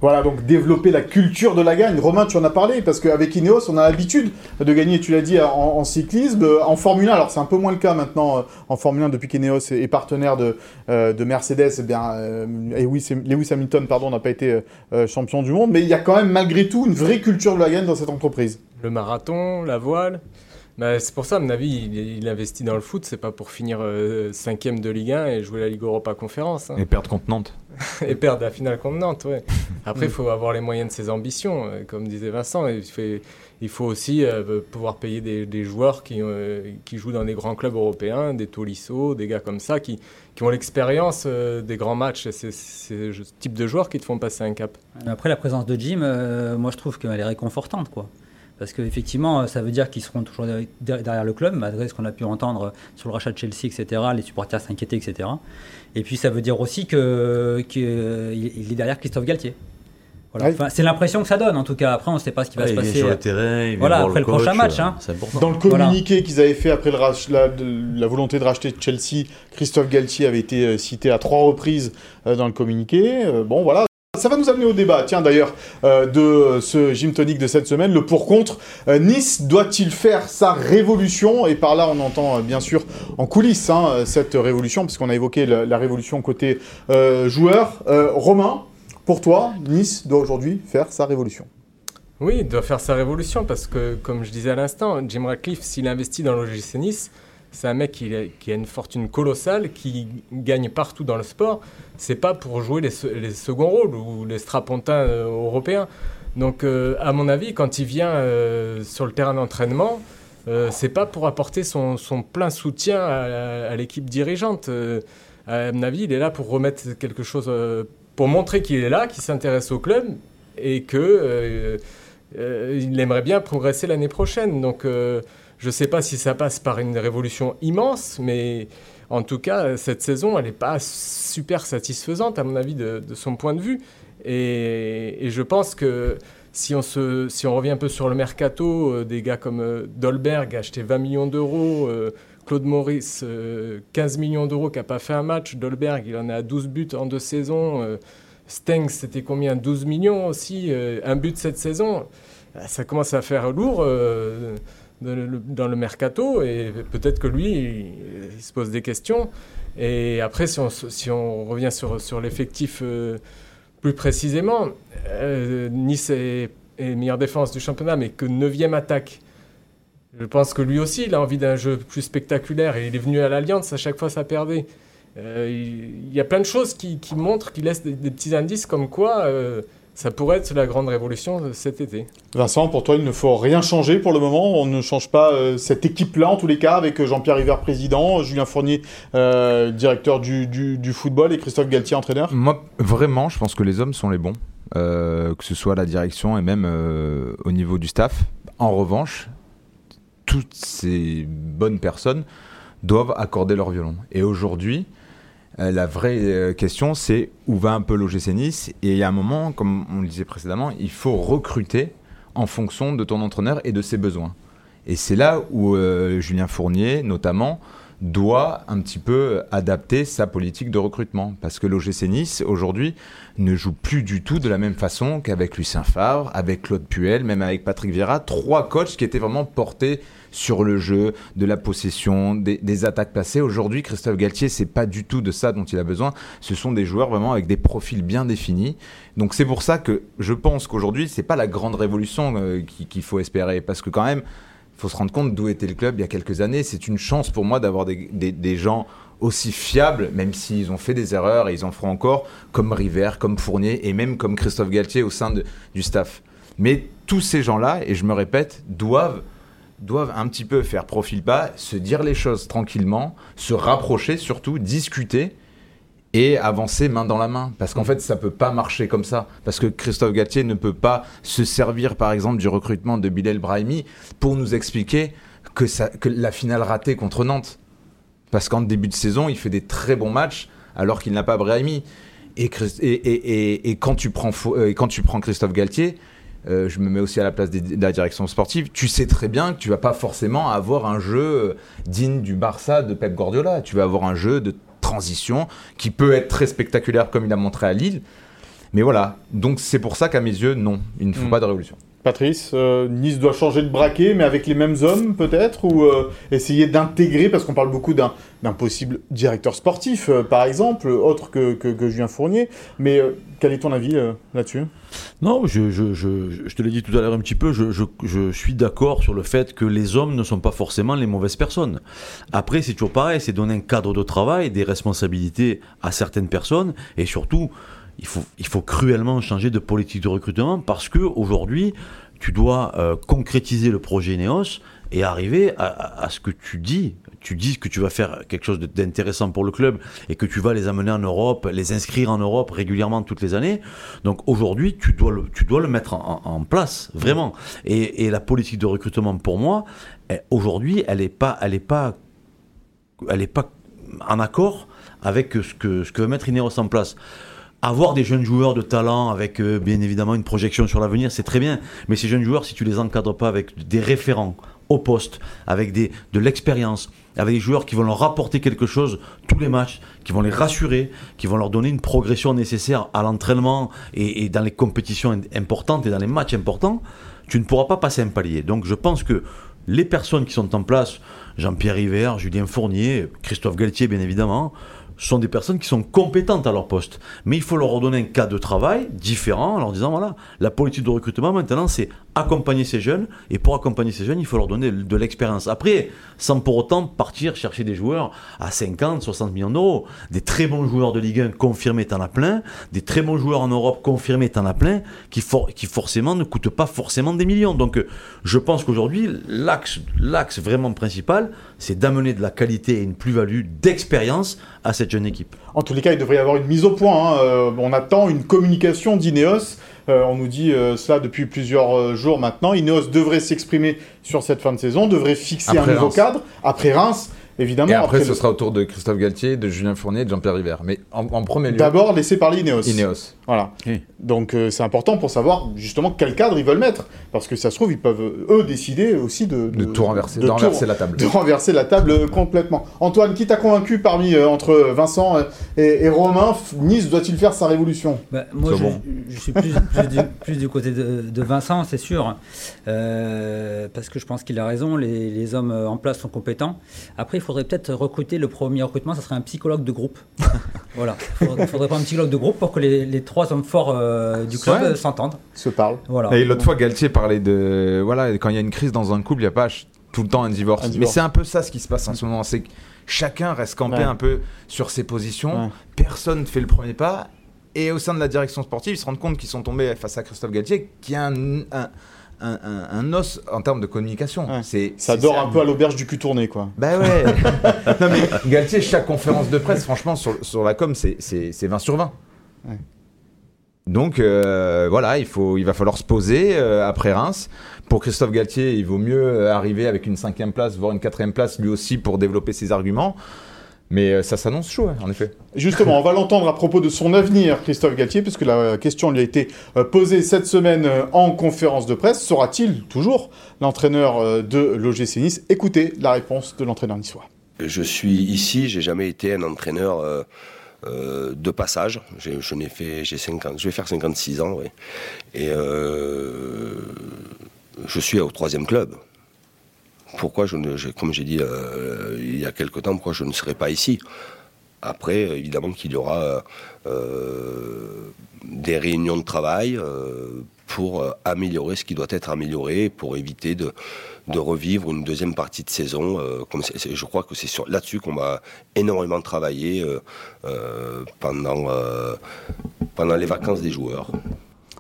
Voilà, donc développer la culture de la gagne. Romain, tu en as parlé, parce qu'avec Ineos, on a l'habitude de gagner, tu l'as dit, en, en cyclisme, en Formule 1. Alors, c'est un peu moins le cas maintenant euh, en Formule 1 depuis qu'Ineos est, est partenaire de, euh, de Mercedes. Eh bien, euh, Lewis Hamilton, pardon, n'a pas été euh, champion du monde, mais il y a quand même malgré tout une vraie culture de la gagne dans cette entreprise. Le marathon, la voile. Bah, c'est pour ça, à mon avis, il, il investit dans le foot. C'est pas pour finir euh, cinquième de Ligue 1 et jouer la Ligue Europa Conférence. hein. Et perdre contre Nantes. et perdre la finale contre Nantes, ouais. Après, il faut avoir les moyens de ses ambitions, euh, comme disait Vincent. Il, fait- il faut aussi euh, pouvoir payer des, des joueurs qui, euh, qui jouent dans des grands clubs européens, des Tolisso, des gars comme ça, qui, qui ont l'expérience euh, des grands matchs. C'est c'est ce type de joueurs qui te font passer un cap. Après, la présence de Jim, euh, moi je trouve qu'elle est réconfortante. Quoi. Parce qu'effectivement, ça veut dire qu'ils seront toujours derrière- le club, malgré ce qu'on a pu entendre sur le rachat de Chelsea, etc. Les supporters s'inquiétaient, etc. Et puis ça veut dire aussi qu'il il est derrière Christophe Galtier. Voilà. Ouais. Enfin, c'est l'impression que ça donne en tout cas. Après, on ne sait pas ce qui va Ouais, se il vient passer. sur le terrain, il Voilà, après le coach, prochain match, euh, hein. Dans le Voilà. communiqué qu'ils avaient fait après le rach- la, de- la volonté de racheter Chelsea, Christophe Galtier avait été euh, cité à trois reprises euh, dans le communiqué. Euh, bon, voilà. Ça va nous amener au débat, tiens d'ailleurs, euh, de ce gym tonic de cette semaine, le pour-contre. Euh, nice doit-il faire sa révolution? Et par là, on entend euh, bien sûr en coulisses hein, cette révolution, puisqu'on a évoqué la, révolution côté joueur. Romain, pour toi, Nice doit aujourd'hui faire sa révolution. Oui, il doit faire sa révolution parce que, comme je disais à l'instant, Jim Ratcliffe, s'il investit dans l'OGC Nice, c'est un mec qui a, une fortune colossale, qui gagne partout dans le sport. C'est pas pour jouer les, se- les seconds rôles ou les strapontins euh, européens. Donc, euh, à mon avis, quand il vient euh, sur le terrain d'entraînement, euh, c'est pas pour apporter son, plein soutien à, l'équipe dirigeante. À mon avis, il est là pour remettre quelque chose, pour montrer qu'il est là, qu'il s'intéresse au club et que il aimerait bien progresser l'année prochaine. Donc, je ne sais pas si ça passe par une révolution immense, mais en tout cas, cette saison, elle n'est pas super satisfaisante, à mon avis, de, son point de vue. Et, je pense que si on, se, si on revient un peu sur le mercato, euh, des gars comme euh, Dolberg, acheté 20 millions d'euros, euh, Claude Maurice, euh, 15 millions d'euros, qui n'a pas fait un match, Dolberg, il en à 12 buts en deux saisons. Stengs, c'était combien? 12 millions aussi, un but cette saison. Ah, Ça commence à faire lourd dans, le, mercato et peut-être que lui, il, se pose des questions. Et après, si on, revient sur, l'effectif euh, plus précisément, euh, Nice est, meilleure défense du championnat, mais que 9 attaque. Je pense que lui aussi, il a envie d'un jeu plus spectaculaire et il est venu à l'Alliance, à chaque fois ça perdait. Euh, il y a plein de choses qui, montrent, qui laissent des, des petits indices comme quoi ça pourrait être la grande révolution de cet été. Vincent, pour toi, il ne faut rien changer pour le moment. On ne change pas euh, cette équipe-là, en tous les cas, avec euh, Jean-Pierre River, président, Julien Fournier, euh, directeur du, du- du football, et Christophe Galtier, entraîneur. Moi, vraiment, je pense que les hommes sont les bons, euh, que ce soit la direction et même euh, au niveau du staff. En revanche, toutes ces bonnes personnes doivent accorder leur violon. Et aujourd'hui, euh, la vraie euh, question, c'est où va un peu l'OGC Nice Et il y a un moment, comme on le disait précédemment, il faut recruter en fonction de ton entraîneur et de ses besoins. Et c'est là où euh, Julien Fournier, notamment, doit un petit peu adapter sa politique de recrutement. Parce que l'OGC Nice, aujourd'hui, ne joue plus du tout de la même façon qu'avec Lucien Favre, avec Claude Puel, même avec Patrick Vieira. Trois coachs qui étaient vraiment portés sur le jeu, de la possession, des, attaques passées. Aujourd'hui, Christophe Galtier, c'est pas du tout de ça dont il a besoin. Ce sont des joueurs vraiment avec des profils bien définis. Donc c'est pour ça que je pense qu'aujourd'hui, c'est pas la grande révolution euh, qui- qu'il faut espérer. Parce que quand même, faut se rendre compte d'où était le club il y a quelques années. C'est une chance pour moi d'avoir des, des- gens aussi fiables, même s'ils ont fait des erreurs et ils en feront encore, comme River, comme Fournier et même comme Christophe Galtier au sein du staff. Mais tous ces gens-là, et je me répète, doivent, doivent un petit peu faire profil bas, se dire les choses tranquillement, se rapprocher surtout, discuter et avancer main dans la main. Parce qu'en fait, ça peut pas marcher comme ça. Parce que Christophe Galtier ne peut pas se servir, par exemple, du recrutement de Bilal Brahimi pour nous expliquer que, ça, que la finale ratée contre Nantes. Parce qu'en début de saison, il fait des très bons matchs alors qu'il n'a pas Brahimi. Et, Christ- et, et- et- et quand, tu prends, euh, quand tu prends Christophe Galtier, euh, je me mets aussi à la place des- de la direction sportive, tu sais très bien que tu vas pas forcément avoir un jeu euh, digne du Barça de Pep Guardiola. Tu vas avoir un jeu de transition qui peut être très spectaculaire comme il a montré à Lille. Mais voilà, donc c'est pour ça qu'à mes yeux, non, il ne faut Mm. pas de révolution. Patrice, euh, Nice doit changer de braquet, mais avec les mêmes hommes peut-être, ou euh, essayer d'intégrer, parce qu'on parle beaucoup d'un possible directeur sportif, euh, par exemple, autre que, Julien Fournier. Mais quel est ton avis là-dessus? Non, je, je, te l'ai dit tout à l'heure un petit peu, je suis d'accord sur le fait que les hommes ne sont pas forcément les mauvaises personnes. Après, c'est toujours pareil, c'est donner un cadre de travail, des responsabilités à certaines personnes, et surtout, il faut, il faut cruellement changer de politique de recrutement parce que aujourd'hui, tu dois euh, concrétiser le projet Neos et arriver à, ce que tu dis. Tu dis que tu vas faire quelque chose d'intéressant pour le club et que tu vas les amener en Europe, les inscrire en Europe régulièrement toutes les années. Donc aujourd'hui, tu dois le, tu dois le mettre en, place, vraiment. Et, et la politique de recrutement, pour moi, aujourd'hui, elle n'est pas, elle est pas, elle est pas en accord avec ce que, ce que veut mettre Ineos en place. Avoir des jeunes joueurs de talent avec euh, bien évidemment une projection sur l'avenir, c'est très bien. Mais ces jeunes joueurs, si tu les encadres pas avec des référents au poste, avec des, de l'expérience, avec des joueurs qui vont leur rapporter quelque chose tous les matchs, qui vont les rassurer, qui vont leur donner une progression nécessaire à l'entraînement et, et dans les compétitions importantes et dans les matchs importants, tu ne pourras pas passer un palier. Donc je pense que les personnes qui sont en place, Jean-Pierre River, Julien Fournier, Christophe Galtier bien évidemment, sont des personnes qui sont compétentes à leur poste. Mais il faut leur donner un cas de travail différent en leur disant voilà, la politique de recrutement maintenant c'est accompagner ces jeunes et pour accompagner ces jeunes il faut leur donner de l'expérience. Après, sans pour autant partir chercher des joueurs à 50, 60 millions d'euros. Des très bons joueurs de Ligue 1 confirmés t'en as plein, des très bons joueurs en Europe confirmés t'en as plein, qui, for- qui forcément ne coûtent pas forcément des millions. Donc euh, je pense qu'aujourd'hui l'axe l'axe vraiment principal c'est d'amener de la qualité et une plus-value d'expérience à cette jeune équipe. En tous les cas, il devrait y avoir une mise au point. hein. Euh, on attend une communication d'Ineos. Euh, on nous dit euh, cela depuis plusieurs euh, jours maintenant. Ineos devrait s'exprimer sur cette fin de saison, devrait fixer Après un nouveau Reims. cadre. Après Reims, évidemment. Et après, ce le- sera au tour de Christophe Galtier, de Julien Fournier et de Jean-Pierre River. Mais en, en premier lieu, D'abord, laisser parler Ineos. Ineos. Voilà. Oui. Donc euh, c'est important pour savoir justement quel cadre ils veulent mettre. Parce que ça se trouve, ils peuvent, eux, décider aussi de... De tout renverser, de renverser la table. de renverser la table euh, complètement. Antoine, qui t'a convaincu parmi euh, entre Vincent et, et Romain Nice doit-il faire sa révolution? Bah, moi, je, bon. je suis plus, plus du, plus du côté de, de Vincent, c'est sûr. Euh, parce que je pense qu'il a raison, les, les hommes en place sont compétents. Après, il faudrait peut-être recruter, le premier recrutement, ça serait un psychologue de groupe. voilà. Il faudrait, faudrait prendre un psychologue de groupe pour que les, les trois hommes forts euh, du club Ouais. euh, s'entendent. Se parle. Voilà. Et l'autre fois, Galtier parlait de. Voilà, quand il y a une crise dans un couple, il n'y a pas tout le temps un divorce. Un Mais c'est un peu ça ce qui se passe en ce moment. C'est que chacun reste campé Ouais. un peu sur ses positions. Ouais. Personne ne fait le premier pas. Et au sein de la direction sportive, ils se rendent compte qu'ils sont tombés face à Christophe Galtier, qui a un, un, un- un- un os en termes de communication. Ouais. C'est, Ça dort un peu à l'auberge du cul tourné, quoi. Bah ouais. non mais Galtier, chaque conférence de presse, franchement, sur, sur la com, c'est, c'est, c'est 20 sur 20. Ouais. Donc euh, voilà, il, faut, il va falloir se poser euh, après Reims. Pour Christophe Galtier, il vaut mieux euh, arriver avec une cinquième place, voire une quatrième place, lui aussi, pour développer ses arguments. Mais euh, ça s'annonce chaud, hein, en effet. Justement, on va l'entendre à propos de son avenir, Christophe Galtier, puisque la question lui a été euh, posée cette semaine euh, en conférence de presse. Sera-t-il toujours l'entraîneur de l'OGC Nice? Écoutez la réponse de l'entraîneur niçois. Je suis ici, j'ai jamais été un entraîneur euh, euh, de passage. J'ai- Je n'ai fait, j'ai 50, je vais faire 56 ans, oui. Et euh, je suis au troisième club. Pourquoi je ne, comme j'ai dit euh, il y a quelque temps, pourquoi je ne serai pas ici? Après, évidemment qu'il y aura euh, des réunions de travail euh, pour améliorer ce qui doit être amélioré, pour éviter de, de revivre une deuxième partie de saison. comme je crois que c'est là-dessus qu'on va énormément travailler pendant, pendant les vacances des joueurs.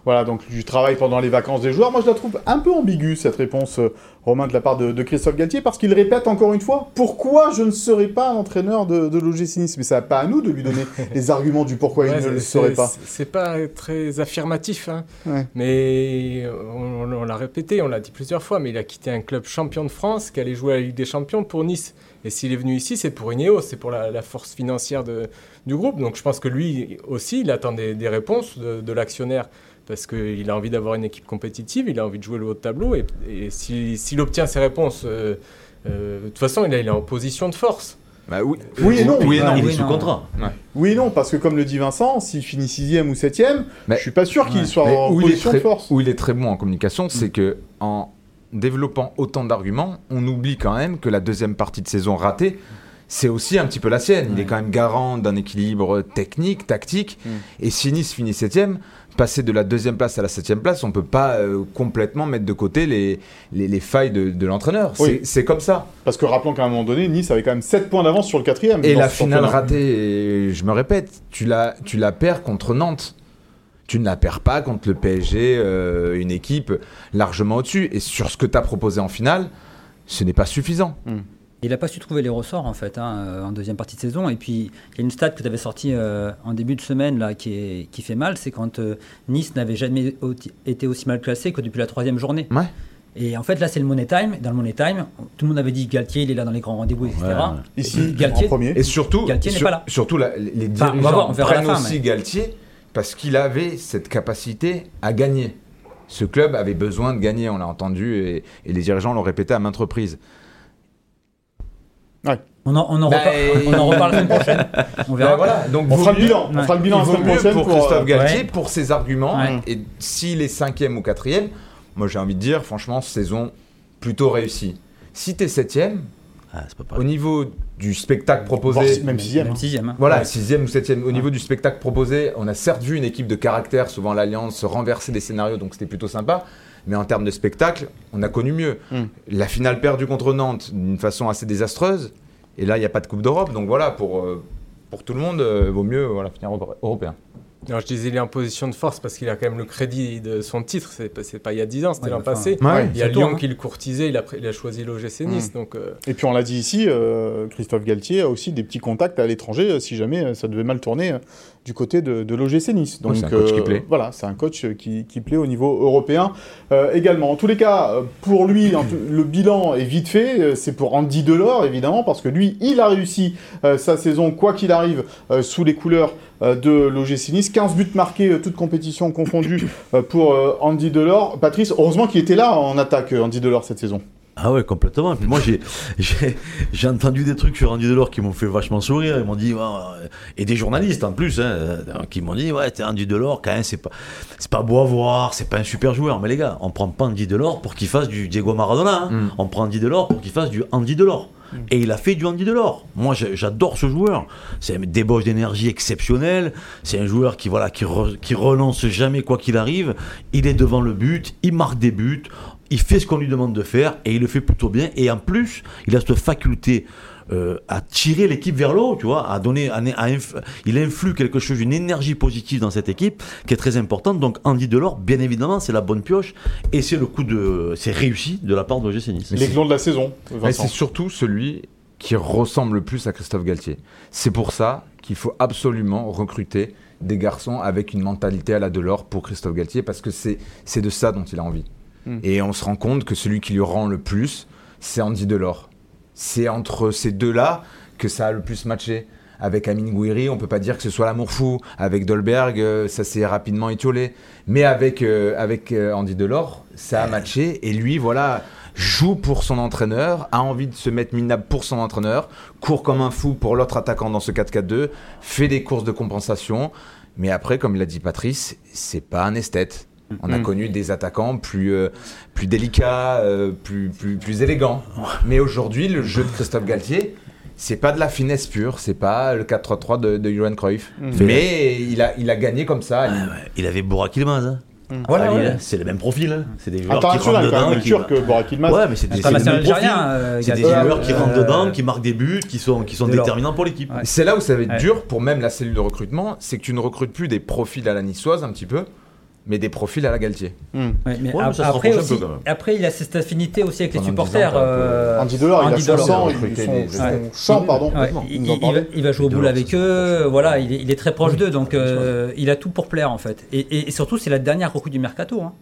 Voilà, donc du travail pendant les vacances des joueurs. Moi, je la trouve un peu ambiguë, cette réponse, euh, Romain, de la part de, de Christophe Galtier, parce qu'il répète encore une fois pourquoi je ne serai pas l'entraîneur de, de l'OGC Nice? Mais ça n'est pas à nous de lui donner les arguments du pourquoi il ne le serait pas. C'est pas très affirmatif, hein. Ouais. mais on, on l'a répété, on l'a dit plusieurs fois, mais il a quitté un club champion de France qui allait jouer à la Ligue des Champions pour Nice. Et s'il est venu ici, c'est pour Ineos, c'est pour la, la force financière de- du groupe. Donc je pense que lui aussi, il attend des, des réponses de l'actionnaire. Parce qu'il a envie d'avoir une équipe compétitive, il a envie de jouer le haut de tableau. Et, et s'il obtient ses réponses, euh, euh, de toute façon, il est, il est en position de force. Bah oui. Oui et non. Oui et non. Il est sous contrat. Oui et non, parce que comme le dit Vincent, s'il finit sixième ou septième, Mais- je suis pas sûr qu'il Ouais. soit Mais en où, il est position très, de force. où il est très bon en communication, c'est que en développant autant d'arguments, on oublie quand même que la deuxième partie de saison ratée, c'est aussi un petit peu la sienne. Il est quand même garant d'un équilibre technique, tactique. Mm. Et si Nice finit septième, passer de la deuxième place à la septième place, on peut pas euh, complètement mettre de côté les, les, les failles de, de l'entraîneur. Oui. C'est- comme ça. Parce que rappelons qu'à un moment donné, Nice avait quand même 7 points d'avance sur le quatrième. Et la finale ratée, et je me répète, tu la, tu la perds contre Nantes. Tu ne la perds pas contre le PSG, euh, une équipe largement au-dessus. Et sur ce que tu as proposé en finale, ce n'est pas suffisant. Il n'a pas su trouver les ressorts en fait hein, euh, en deuxième partie de saison. Et puis il y a une stat que tu avais sortie euh, en début de semaine là, qui, est, qui fait mal, c'est quand euh, Nice n'avait jamais été aussi mal classé que depuis la troisième journée. Ouais. Et en fait là c'est le Money Time. Dans le Money Time, tout le monde avait dit Galtier il est là dans les grands rendez-vous, etc. Ouais, ouais. Ici, Galtier- en premier. Et surtout, Galtier n'est sur- pas là. surtout la- les Enfin, on dirigeants va voir, on verra à la prennent fin, aussi mais- Galtier parce qu'il avait cette capacité à gagner. Ce club avait besoin de gagner, on l'a entendu, et, et les dirigeants l'ont répété à maintes reprises. On en, on en Bah, et- on en reparle la semaine prochaine. On verra. Voilà, donc On vaut fera le bilan. On Ouais. fera le bilan Il la semaine prochaine pour pour, Christophe euh, Galtier, ouais. pour ses arguments. Ouais. Et s'il est cinquième ou quatrième, moi j'ai envie de dire, franchement, saison plutôt réussie. Si t'es septième, Ah, pas au niveau du spectacle proposé, même sixième. Même sixième. hein. voilà, Ouais. sixième ou septième, au niveau du spectacle proposé, on a certes vu une équipe de caractère, souvent l'Alliance, se renverser des scénarios, donc c'était plutôt sympa. Mais en termes de spectacle, on a connu mieux. Mm. La finale perdue contre Nantes d'une façon assez désastreuse. Et là, il n'y a pas de Coupe d'Europe. Donc voilà, pour, euh, pour tout le monde, euh, vaut mieux voilà, finir euro- européen. Alors, je disais, il est en position de force parce qu'il a quand même le crédit de son titre. C'est pas, c'est pas il y a 10 ans, c'était Ouais, l'an enfin, passé. Ouais, il y a Lyon hein. qui le courtisait, il a, il a choisi l'OGC Nice. Donc, euh, Et puis on l'a dit ici, euh, Christophe Galtier a aussi des petits contacts à l'étranger si jamais ça devait mal tourner du côté de, de l'OGC Nice. Donc c'est un coach euh, qui plaît. Voilà, c'est un coach euh, qui, qui plaît au niveau européen euh, également. En tous les cas, euh, pour lui, le bilan est vite fait. euh, C'est pour Andy Delors évidemment parce que lui, il a réussi euh, sa saison quoi qu'il arrive euh, sous les couleurs euh, de l'OGC Nice. 15 buts marqués, euh, toutes compétitions confondues euh, pour euh, Andy Delors. Patrice, heureusement qu'il était là en attaque, euh, Andy Delors cette saison. Ah ouais, complètement. Et puis moi, j'ai, j'ai, j'ai entendu des trucs sur Andy Delors qui m'ont fait vachement sourire. Ils m'ont dit, et des journalistes en plus, hein, euh, qui m'ont dit, ouais, t'es Andy Delors, quand même, c'est pas, c'est pas beau à voir, c'est pas un super joueur. Mais les gars, on prend pas Andy Delors pour qu'il fasse du Diego Maradona. hein. Mm. On prend Andy Delors pour qu'il fasse du Andy Delors. Et il a fait du Andy Delors. Moi, j'adore ce joueur. C'est une débauche d'énergie exceptionnelle. C'est un joueur qui, voilà, qui, re- qui renonce jamais quoi qu'il arrive. Il est devant le but, il marque des buts. Il fait ce qu'on lui demande de faire et il le fait plutôt bien. Et en plus, il a cette faculté euh, à tirer l'équipe vers le haut, tu vois, à donner, à, à inf- il influe quelque chose, une énergie positive dans cette équipe qui est très importante. Donc Andy Delors, bien évidemment, c'est la bonne pioche et c'est le coup de, c'est réussi de la part de l'OGC Nice. L'aiglon de la saison, Mais Vincent. c'est surtout celui qui ressemble le plus à Christophe Galtier. C'est pour ça qu'il faut absolument recruter des garçons avec une mentalité à la Delors pour Christophe Galtier, parce que c'est c'est de ça dont il a envie. Hmm. Et on se rend compte que celui qui lui rend le plus, c'est Andy Delors. C'est entre ces deux-là que ça a le plus matché. Avec Amine Gouiri, on peut pas dire que ce soit l'amour fou. Avec Dolberg, euh, ça s'est rapidement étiolé. Mais avec, euh, avec euh, Andy Delors, ça a matché. Et lui, voilà, joue pour son entraîneur, a envie de se mettre minable pour son entraîneur, court comme un fou pour l'autre attaquant dans ce 4-4-2, fait des courses de compensation. Mais après, comme l'a dit Patrice, c'est pas un esthète. On a Mm. connu des attaquants plus, euh, plus délicats, euh, plus, plus, plus élégants. Mais aujourd'hui, le jeu de Christophe Galtier, c'est pas de la finesse pure, c'est pas le 4-3-3 de, de Johan Cruyff. Mm. Mais il a, il a gagné comme ça. Ah ouais, Il avait Burak Yilmaz. Hein. Voilà, À Lille, ouais. hein. C'est le même profil. hein. C'est des joueurs qui International, rentrent quand dedans. qui- turc, Borak Yilmaz. Ouais, mais c'est des, euh, C'est des joueurs qui rentrent Euh, dedans, qui marquent des buts, qui sont, qui sont déterminants pour l'équipe. Ouais. C'est là où ça va être Ouais. dur pour même la cellule de recrutement, c'est que tu ne recrutes plus des profils à la niçoise un petit peu, mais des profils à la Galtier. Hmm. Ouais, mais Ouais, ap- mais ça se après, aussi, après, il a cette affinité aussi avec les supporters. euh, Andy Delors, il a Andy Delors. il- son Ouais. champ, pardon. Il, Il il- va, il jouer au boule avec eux, voilà, il est, il est très proche d'eux, donc euh, il a tout pour plaire en fait. Et, et- et surtout, c'est la dernière recrue du mercato, hein.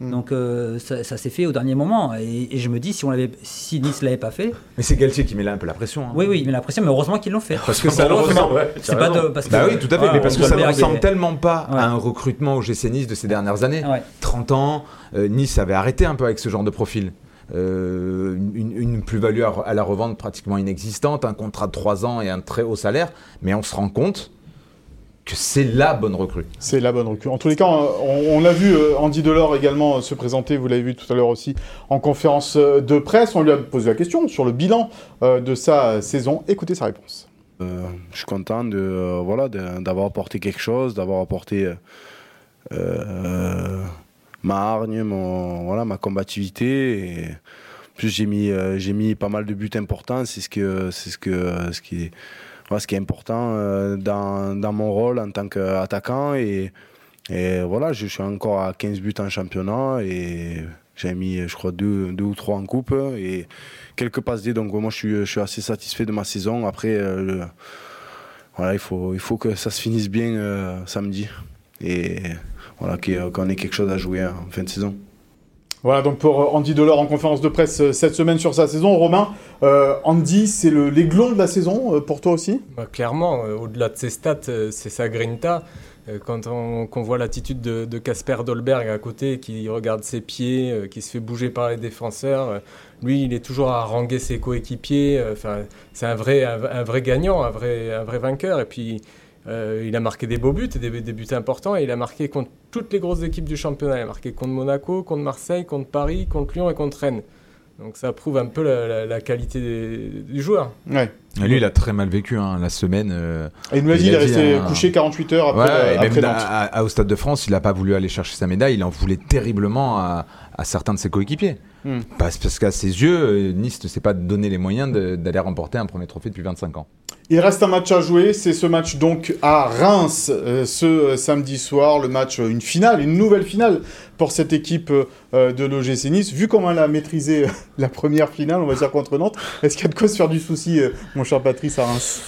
Mm. donc euh, ça, ça s'est fait au dernier moment. Et, et je me dis, si on l'avait, si Nice l'avait pas fait, Mais c'est Galtier qui met là un peu la pression. hein. oui, oui, mais l'impression, mais heureusement qu'ils l'ont fait. Parce que ça que, Bah oui, tout à fait, mais parce que ça ne ressemble tellement pas à un recrutement au GC Nice de ces dernières années. Ouais. 30 ans, euh, Nice avait arrêté un peu avec ce genre de profil. Euh, une, une plus-value à, à la revente pratiquement inexistante, un contrat de 3 ans et un très haut salaire, mais on se rend compte que c'est la bonne recrue. C'est la bonne recrue. En tous les cas, on, on l'a vu, euh, Andy Delors également se présenter, vous l'avez vu tout à l'heure aussi, en conférence de presse. On lui a posé la question sur le bilan de sa saison. Écoutez sa réponse. Euh, je suis content de euh, voilà de- d'avoir apporté quelque chose, d'avoir apporté ma hargne, mon voilà ma combativité. Plus j'ai mis euh, j'ai mis pas mal de buts importants. C'est ce que c'est ce que ce qui voilà, ce qui est important euh, dans, dans mon rôle en tant qu'attaquant et et voilà je suis encore à 15 buts en championnat et j'ai mis je crois deux, deux ou trois en coupe et quelques passes D. Donc moi je suis, je suis assez satisfait de ma saison. Après, euh, voilà, il faut, il faut que ça se finisse bien euh, samedi et voilà qu'il y ait- qu'on ait quelque chose à jouer en fin de saison. Voilà donc pour euh, Andy Delors en conférence de presse euh, cette semaine sur sa saison. Romain, euh, Andy, c'est le- l'aiglon de la saison euh, pour toi aussi? Bah, clairement, euh, au-delà de ses stats, euh, c'est sa grinta. Euh, quand on, qu'on voit l'attitude de Casper Dolberg à côté, qui regarde ses pieds, euh, qui se fait bouger par les défenseurs, euh, lui, il est toujours à haranguer ses coéquipiers. euh, Enfin, c'est un vrai, un, un vrai gagnant, un vrai, un vrai vainqueur. Et puis, euh, il a marqué des beaux buts, des, des buts importants, et il a marqué contre toutes les grosses équipes du championnat. Il a marqué contre Monaco, contre Marseille, contre Paris, contre Lyon et contre Rennes. Donc ça prouve un peu la, la- la qualité des- du joueur. Ouais. Et lui, il a très mal vécu hein, la semaine. euh, Et il nous Il dit, il a est resté un- couché 48 heures après, Ouais, et après même Nantes. à- à- au Stade de France, il n'a pas voulu aller chercher sa médaille, il en voulait terriblement à, à certains de ses coéquipiers. Hmm. Parce, parce qu'à ses yeux, euh, Nice ne s'est pas donné les moyens d'aller remporter un premier trophée depuis 25 ans. Il reste un match à jouer, c'est ce match donc à Reims euh, ce euh, samedi soir, le match, euh, une finale, une nouvelle finale pour cette équipe de l'OGC Nice. Vu comment elle a maîtrisé la première finale, on va dire contre Nantes, est-ce qu'il y a de quoi se faire du souci, mon cher Patrice, à Reims?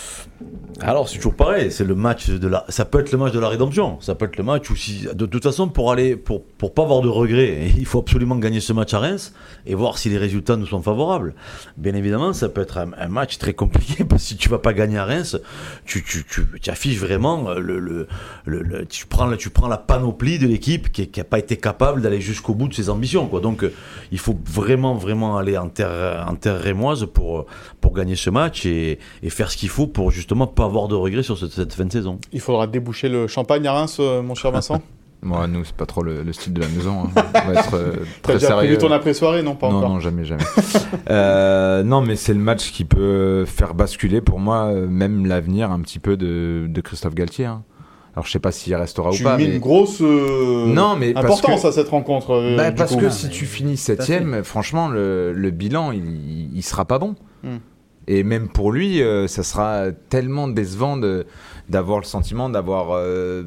Alors c'est toujours pareil, c'est le match de la, ça peut être le match de la rédemption, ça peut être le match où de toute façon pour aller, pour pour pas avoir de regrets, il faut absolument gagner ce match à Reims et voir si les résultats nous sont favorables. Bien évidemment, ça peut être un, un match très compliqué parce que si tu vas pas gagner à Reims, tu tu tu, tu affiches vraiment le, le, le, le- tu prends la, tu prends la panoplie de l'équipe qui, qui a pas été capable d'aller jusqu'au bout de ses ambitions quoi. Donc euh, il faut vraiment vraiment aller en terre en terre rémoise pour pour gagner ce match et, et faire ce qu'il faut pour justement pas avoir de regrets sur cette, cette fin de saison. Il faudra déboucher le champagne à Reims, euh, mon cher Vincent? Moi, nous, c'est pas trop le, le style de la maison. hein. On va être euh, T'as très déjà sérieux. prévu ton après-soirée Non, pas non, encore. non, jamais, jamais. Euh, non, mais c'est le match qui peut faire basculer pour moi euh, même l'avenir un petit peu de, de Christophe Galtier. hein. Alors je sais pas s'il restera Tu ou pas. mets mais- une grosse euh, Non, mais parce importance que- à cette rencontre. euh, Bah, parce coup. que si tu finis septième, franchement, le, le bilan, il, il- sera pas bon. Hmm. Et même pour lui, euh, ça sera tellement décevant de- d'avoir le sentiment d'avoir euh,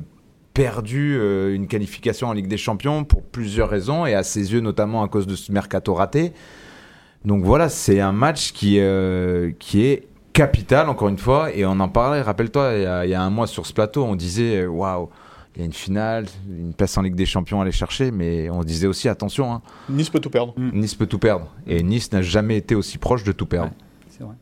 perdu euh, une qualification en Ligue des Champions pour plusieurs raisons, et à ses yeux notamment à cause de ce mercato raté. Donc voilà, c'est un match qui, euh, qui est capital, encore une fois, et on en parlait, rappelle-toi, il, y a- il y a un mois sur ce plateau, on disait, euh, waouh, il y a une finale, une place en Ligue des Champions à aller chercher, mais on disait aussi, attention, hein, Nice peut tout perdre. Nice peut tout perdre. Et Nice n'a jamais été aussi proche de tout perdre. Ouais, c'est vrai.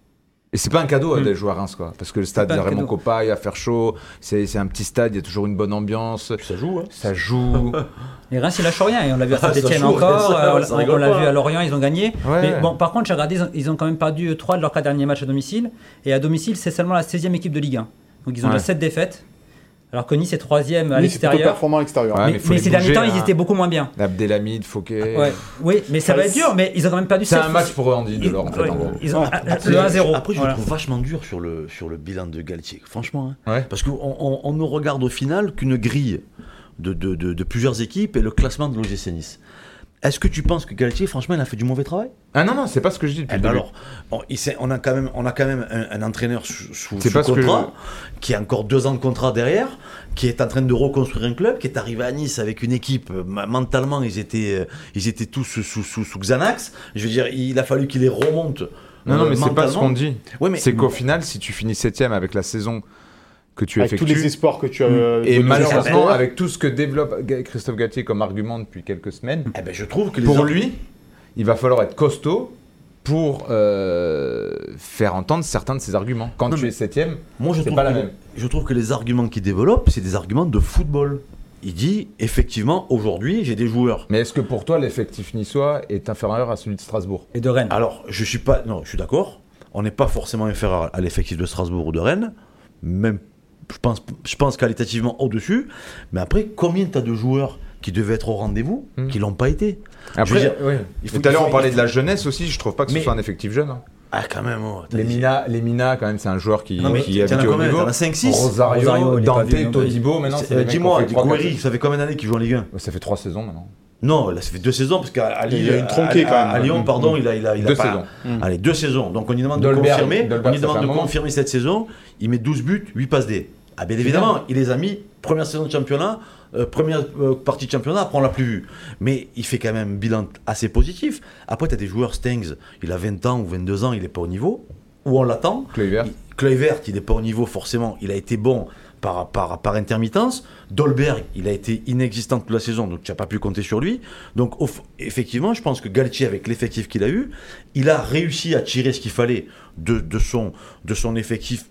Et c'est pas un cadeau euh, Mm. d'aller jouer à Reims, quoi. Parce que le stade pas de un Raymond. Coppa, il va faire chaud, c'est c'est un petit stade, il y a toujours une bonne ambiance, Ça joue, hein. ça joue. Et Reims, il lâche rien. Et on l'a vu à Ah, Saint-Etienne encore. ça, euh, ça on l'a vu à Lorient, ils ont gagné. Ouais. Mais bon, par contre, j'ai regardé, ils ont, ils ont quand même perdu 3 de leurs 4 derniers matchs à domicile. Et à domicile, c'est seulement la 16e équipe de Ligue 1. Donc ils ont Ouais. déjà 7 défaites. Alors que Nice est 3e à Nice l'extérieur. performant à l'extérieur. Ouais, mais ces derniers temps, ils hein. étaient beaucoup moins bien. Abdelhamid, Fouquet. Ouais. Oui, mais ça va être dur. Mais ils ont quand même perdu C'est 7 un match pour Andy Delors, en fait, Ouais, en gros. ils ont- Ouais. le 1-0. Après, je Voilà. le trouve vachement dur sur le, sur le bilan de Galtier, franchement. hein. Ouais. Parce qu'on on, on ne regarde au final qu'une grille de, de, de- de plusieurs équipes et le classement de l'OGC Nice. Est-ce que tu penses que Galtier, franchement, il a fait du mauvais travail? Ah non, non, c'est pas ce que je dis depuis Eh le ben début. alors, on, a quand même, on a quand même un, un entraîneur sous, pas contrat, qui a encore deux ans de contrat derrière, qui est en train de reconstruire un club, qui est arrivé à Nice avec une équipe, euh, mentalement, ils étaient, euh, ils étaient tous sous, sous, sous, Xanax. Je veux dire, il a fallu qu'il les remonte. Non, non, euh, mais c'est pas ce qu'on dit. Ouais, mais C'est qu'au final, si tu finis septième avec la saison que tu Avec tous effectues, les espoirs que tu as. euh, et malheureusement, avec tout ce que développe Christophe Galtier comme argument depuis quelques semaines, Eh ben, je trouve que les pour lui, il va falloir être costaud pour euh, faire entendre certains de ses arguments. Quand Non, tu es septième, Moi, je trouve, pas la que, même. je trouve que les arguments qu'il développe, c'est des arguments de football. Il dit, effectivement, aujourd'hui, j'ai des joueurs. mais est-ce que pour toi l'effectif niçois est inférieur à celui de Strasbourg Et de Rennes. Alors, je suis pas. Non, je suis d'accord. On n'est pas forcément inférieur à l'effectif de Strasbourg ou de Rennes. Même, je pense, je pense qualitativement au-dessus. Mais après, combien tu as de joueurs qui devaient être au rendez-vous, Hmm. qui l'ont pas été? Après, dire, oui. il faut- tout à l'heure on parlait de la jeunesse aussi. Je trouve pas que Mais- ce soit un effectif jeune. hein. Ah, quand même. oh, Les Mina, les Mina, quand même, c'est un joueur qui, Non, mais qui est habitué au combien niveau. T'en as 5-6 Rosario, Dante. Todibo, maintenant c'est Euh, Dis-moi, Gouiri, ça fait combien d'années qu'il joue en Ligue 1 Ça fait trois saisons maintenant. Non, là, ça fait deux saisons, parce qu'à à Lille, Il y a une tronquée, à- quand à- même. À Lyon, Mm. pardon, il a, il a, il a Deux pas- saisons. Allez, deux saisons. Donc on lui demande Dolberg- de confirmer. Dolberg, on lui demande de confirmer cette saison. Il met 12 buts, 8 passes D. Ah bien évidemment, il les a mis première saison de championnat, euh, première euh, partie de championnat, après on l'a plus vu. Mais il fait quand même un bilan assez positif. Après tu as des joueurs Stengs, il a 20 ans ou 22 ans, il n'est pas au niveau. Ou on l'attend. Kluivert. Kluivert, il n'est pas au niveau forcément. Il a été bon par, par, par intermittence. Dolberg, il a été inexistant toute la saison, donc tu n'as pas pu compter sur lui. Donc effectivement, je pense que Galtier, avec l'effectif qu'il a eu, il a réussi à tirer ce qu'il fallait de, de, son, de son effectif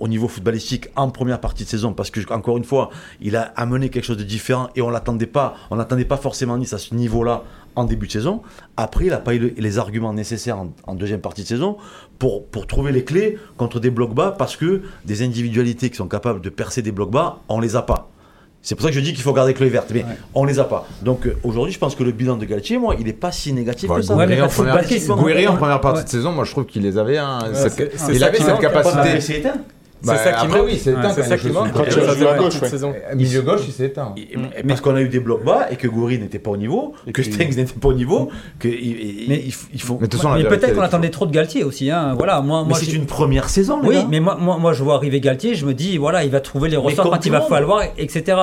au niveau footballistique en première partie de saison parce que encore une fois il a amené quelque chose de différent et on l'attendait pas on n'attendait pas forcément Nice à ce niveau là en début de saison après il n'a pas eu le- les arguments nécessaires en, en deuxième partie de saison pour, pour trouver les clés contre des blocs bas parce que des individualités qui sont capables de percer des blocs bas on les a pas c'est pour ça que je dis qu'il faut garder Chloé verte mais on les a pas donc euh, aujourd'hui je pense que le bilan de Galtier moi il est pas si négatif que ça Ouais, Gouiri en première, en Ouais. partie Ouais. de saison, moi je trouve qu'il les avait. hein, Ouais, cette- il avait cette capacité. C'est Bah, ça qui après, manque. oui, c'est ça qui manque. Quand tu jouer à gauche, toute ouais. saison. Milieu gauche, il s'est éteint. Parce qu'on a eu des blocs bas et que Goury n'était pas au niveau, Et que Stengs n'était pas au niveau, que il- faut. Mais peut-être qu'on attendait trop de Galtier aussi. Hein. Voilà, moi, Mais moi, c'est une première saison, les Oui, gars. mais moi, moi, moi, je vois arriver Galtier, je me dis, voilà, il va trouver les ressorts quand il va falloir, etc.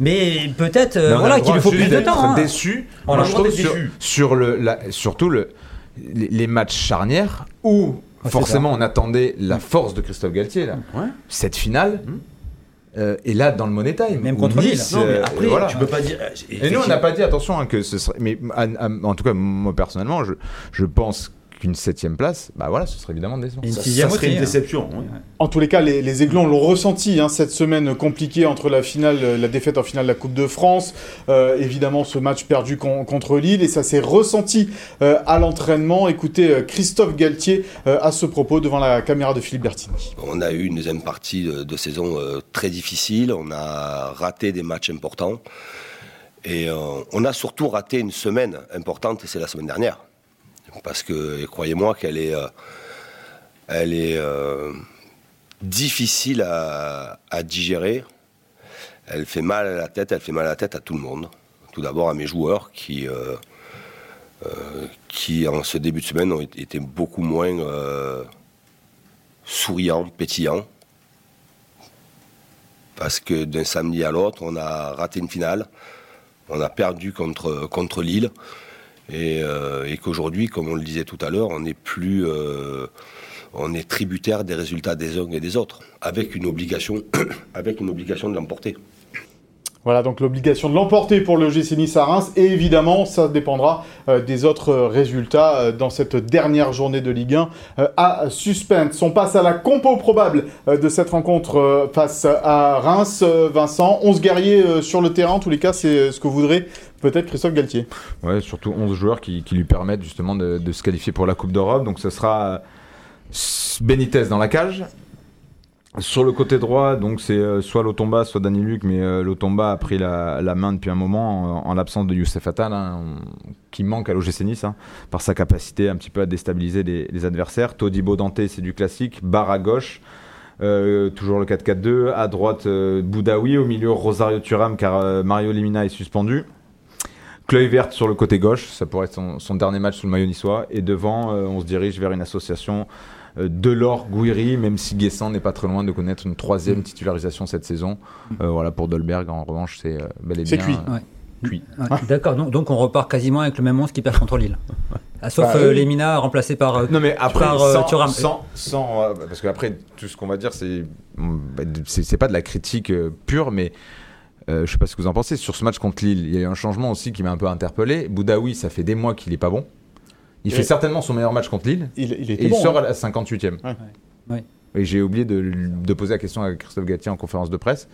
Mais peut-être, euh, voilà, qu'il lui faut plus de temps. hein. déçu. On a sur, déçu. sur le, la- surtout le, les, matchs charnières où forcément on attendait la force de Christophe Galtier là. Ouais. Cette finale. euh, et là, dans le Money Time, Même contre. Nice, Non, mais euh, après, voilà. tu peux pas dire. euh, Et nous, on n'a pas dit attention hein, que ce serait. Mais à- à- en tout cas, moi personnellement, je, je pense qu'une septième place, bah voilà, ce serait évidemment décevant. Ça, ça serait une hein. déception. ouais. En tous les cas, les, les Aiglons l'ont ressenti hein, cette semaine compliquée entre la finale, euh, la défaite en finale de la Coupe de France, euh, évidemment ce match perdu con- contre Lille, et ça s'est ressenti euh, à l'entraînement. Écoutez euh, Christophe Galtier euh, à ce propos devant la caméra de Philippe Bertini. On a eu une deuxième partie de, de saison euh, très difficile. On a raté des matchs importants. Et euh, on a surtout raté une semaine importante, et c'est la semaine dernière. Parce que, croyez-moi qu'elle est, euh, elle est euh, difficile à, digérer. elle fait mal à la tête, elle fait mal à la tête à tout le monde. Tout d'abord à mes joueurs qui, euh, qui en ce début de semaine ont été beaucoup moins souriants, pétillants. Parce que d'un samedi à l'autre, on a raté une finale, on a perdu contre, contre Lille, et, euh, et qu'aujourd'hui, comme on le disait tout à l'heure, on n'est plus, euh, on est tributaire des résultats des uns et des autres, avec une obligation, avec une obligation de l'emporter. Voilà, donc l'obligation de l'emporter pour le GC Nice à Reims. Et évidemment, ça dépendra euh, des autres résultats dans cette dernière journée de Ligue 1 euh, à suspense. On passe à la compo probable de cette rencontre face à Reims. Vincent, 11 guerriers sur le terrain. En tous les cas, c'est ce que voudrait peut-être Christophe Galtier. Ouais, surtout 11 joueurs qui, lui permettent justement de, se qualifier pour la Coupe d'Europe. Donc ce sera euh, Benitez dans la cage. Sur le côté droit, donc c'est euh, soit Lotomba, soit Dani Luc, mais euh, Lotomba a pris la, main depuis un moment en, en l'absence de Youssef Attal, hein, qui manque à l'OGC Nice hein, par sa capacité un petit peu à déstabiliser les, adversaires. Todibo Dante, c'est du classique. Barre à gauche, toujours le 4-4-2. À droite, Boudaoui. Au milieu, Rosario Thuram, car Mario Limina est suspendu. Cleuil verte sur le côté gauche, ça pourrait être son, son dernier match sous le maillot niçois. Et devant, euh, on se dirige vers une association euh, Delors Gouiri, même si Guessant n'est pas très loin de connaître une troisième titularisation cette saison. Euh, voilà, pour Dolberg, en revanche, c'est euh, bel et C'est bien. cuit. euh, Ouais. cuit. Ouais, D'accord, donc, donc on repart quasiment avec le même 11 qui perd contre Lille. Ah, sauf Bah. Lemina remplacé par. Non mais après par, sans, Thuram. sans, sans, parce que après tout ce qu'on va dire c'est bah, c'est pas de la critique pure mais euh, je sais pas ce que vous en pensez sur ce match contre Lille il y a eu un changement aussi qui m'a un peu interpellé Boudaoui ça fait des mois qu'il est pas bon il Et- fait certainement son meilleur match contre Lille Il, il et il bon. sort hein. à la 58e Ouais. Ouais. et j'ai oublié de, de poser la question à Christophe Gatier en conférence de presse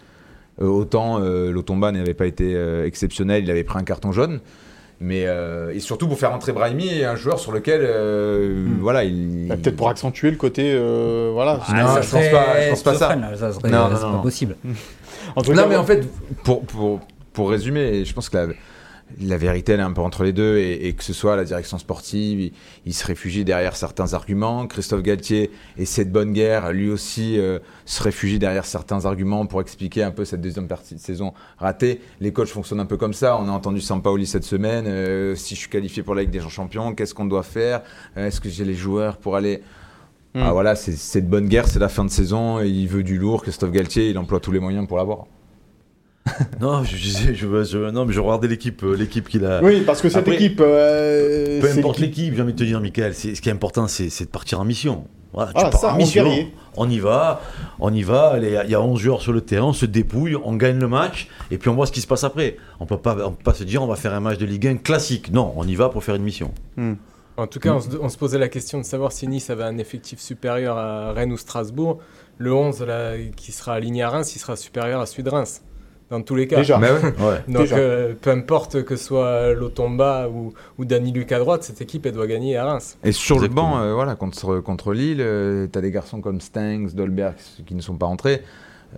Euh, autant euh, Lotomba n'avait pas été euh, exceptionnel il avait pris un carton jaune mais euh, et surtout pour faire entrer Brahimi un joueur sur lequel euh, voilà il Bah, Peut-être pour accentuer le côté. euh, voilà. Ah, non, ça je pense serait pas- je pense pas ça. là, ça serait- Non, non, non, pas possible. En tout Non, cas, mais en fait, pour, pour, pour résumer, je pense que la, la vérité, elle est un peu entre les deux, et, et que ce soit la direction sportive, il, il se réfugie derrière certains arguments. Christophe Galtier et cette bonne guerre, lui aussi, euh, se réfugie derrière certains arguments pour expliquer un peu cette deuxième partie de saison ratée. Les coachs fonctionnent un peu comme ça. On a entendu Sampaoli cette semaine. euh, si je suis qualifié pour la Ligue des Champions, qu'est-ce qu'on doit faire? Euh, Est-ce que j'ai les joueurs pour aller Hmm. ah, voilà, c'est cette bonne guerre, c'est la fin de saison, et il veut du lourd. Christophe Galtier, il emploie tous les moyens pour l'avoir. Non, je disais, je, je- non, mais je regardais l'équipe, euh, l'équipe qu'il a. Oui, parce que cette Après, équipe. euh, Peu importe l'équipe- j'ai envie de te dire, Michael, c'est- ce qui est important, c'est de partir en mission. Voilà, tu Ah, pars ça, en on mission. guerrier. On y va, on y va. Il y a 11 joueurs sur le terrain, on se dépouille, on gagne le match, et puis on voit ce qui se passe après. On peut pas, on peut pas se dire, on va faire un match de Ligue 1 classique. Non, on y va pour faire une mission. En tout cas, on se, on se posait la question de savoir si Nice avait un effectif supérieur à Rennes ou Strasbourg. Le 11 là, qui sera aligné à Reims, il sera supérieur à celui de Reims. Dans tous les cas. Déjà. Mais ouais. Ouais. Donc, Déjà. euh, peu importe que ce soit Lotomba ou, ou Dani Luc à droite, cette équipe, elle doit gagner à Reims. Et sur Exactement. le banc, euh, voilà, contre, contre Lille, euh, t'as des garçons comme Stengs, Dolberg qui ne sont pas rentrés.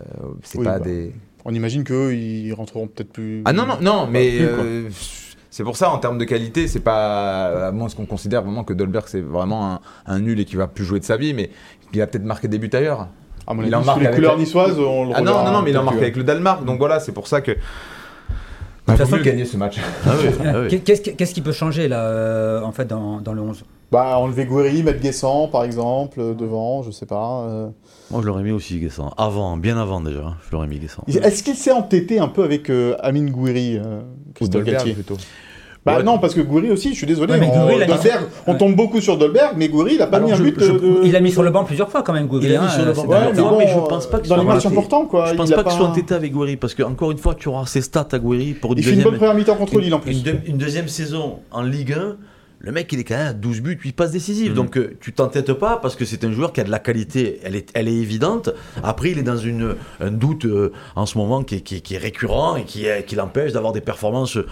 Euh, c'est Oui, pas bah. des. On imagine qu'eux, ils rentreront peut-être plus. Ah non, non, non, mais plus, euh, c'est pour ça, en termes de qualité, c'est pas. À moins qu'on considère vraiment que Dolberg, c'est vraiment un, un nul et qu'il va plus jouer de sa vie, mais il a peut-être marqué des buts ailleurs. À mon il en marque les avec couleurs la- niçoises, on le Ah non, non, non, mais il marqué plus. avec le Danemark, donc voilà, c'est pour ça que. Bah, toute faut façon, gagner ce match. Ah oui, ah oui. Qu'est-ce qui- qu'est-ce qui peut changer là, euh, en fait, dans, dans le 11 Bah, enlever Gouiri, mettre Guessant, par exemple, euh, devant, je sais pas. euh. Moi, je l'aurais mis aussi, Guessant. Avant, bien avant déjà, hein, je l'aurais mis Guessant. Est-ce qu'il s'est entêté un peu avec euh, Amine Gouiri, euh, Ou Christophe Galtier? plutôt. Bah Ouais. non, parce que Gouiri aussi, je suis désolé, Ouais, mais on, il a mis- Dolberg, on Ouais. tombe beaucoup sur Dolberg, mais Gouiri, il a pas Alors, mis un but je- euh, de... Il a mis sur le banc plusieurs fois quand même, Gouiri. Il a mis hein, sur le euh, banc c'est Ouais, pas- mais Non, bon, mais je pense pas qu'il dans soit les matchs importants, quoi. Je pense pas qu'il soit entêté avec Gouiri, parce que encore une fois, tu auras ses stats à Gouiri pour une Il fait une deuxième, bonne première mi-temps contre Lille, en plus. une deuxième saison en Ligue 1. Le mec, il est quand même à 12 buts, 8 passes décisives. Mhm. Donc, euh, tu t'entêtes pas parce que c'est un joueur qui a de la qualité. Elle est, elle est évidente. Après, il est dans une, un doute euh, en ce moment qui est, qui est- qui est récurrent et qui, l'empêche d'avoir des performances euh,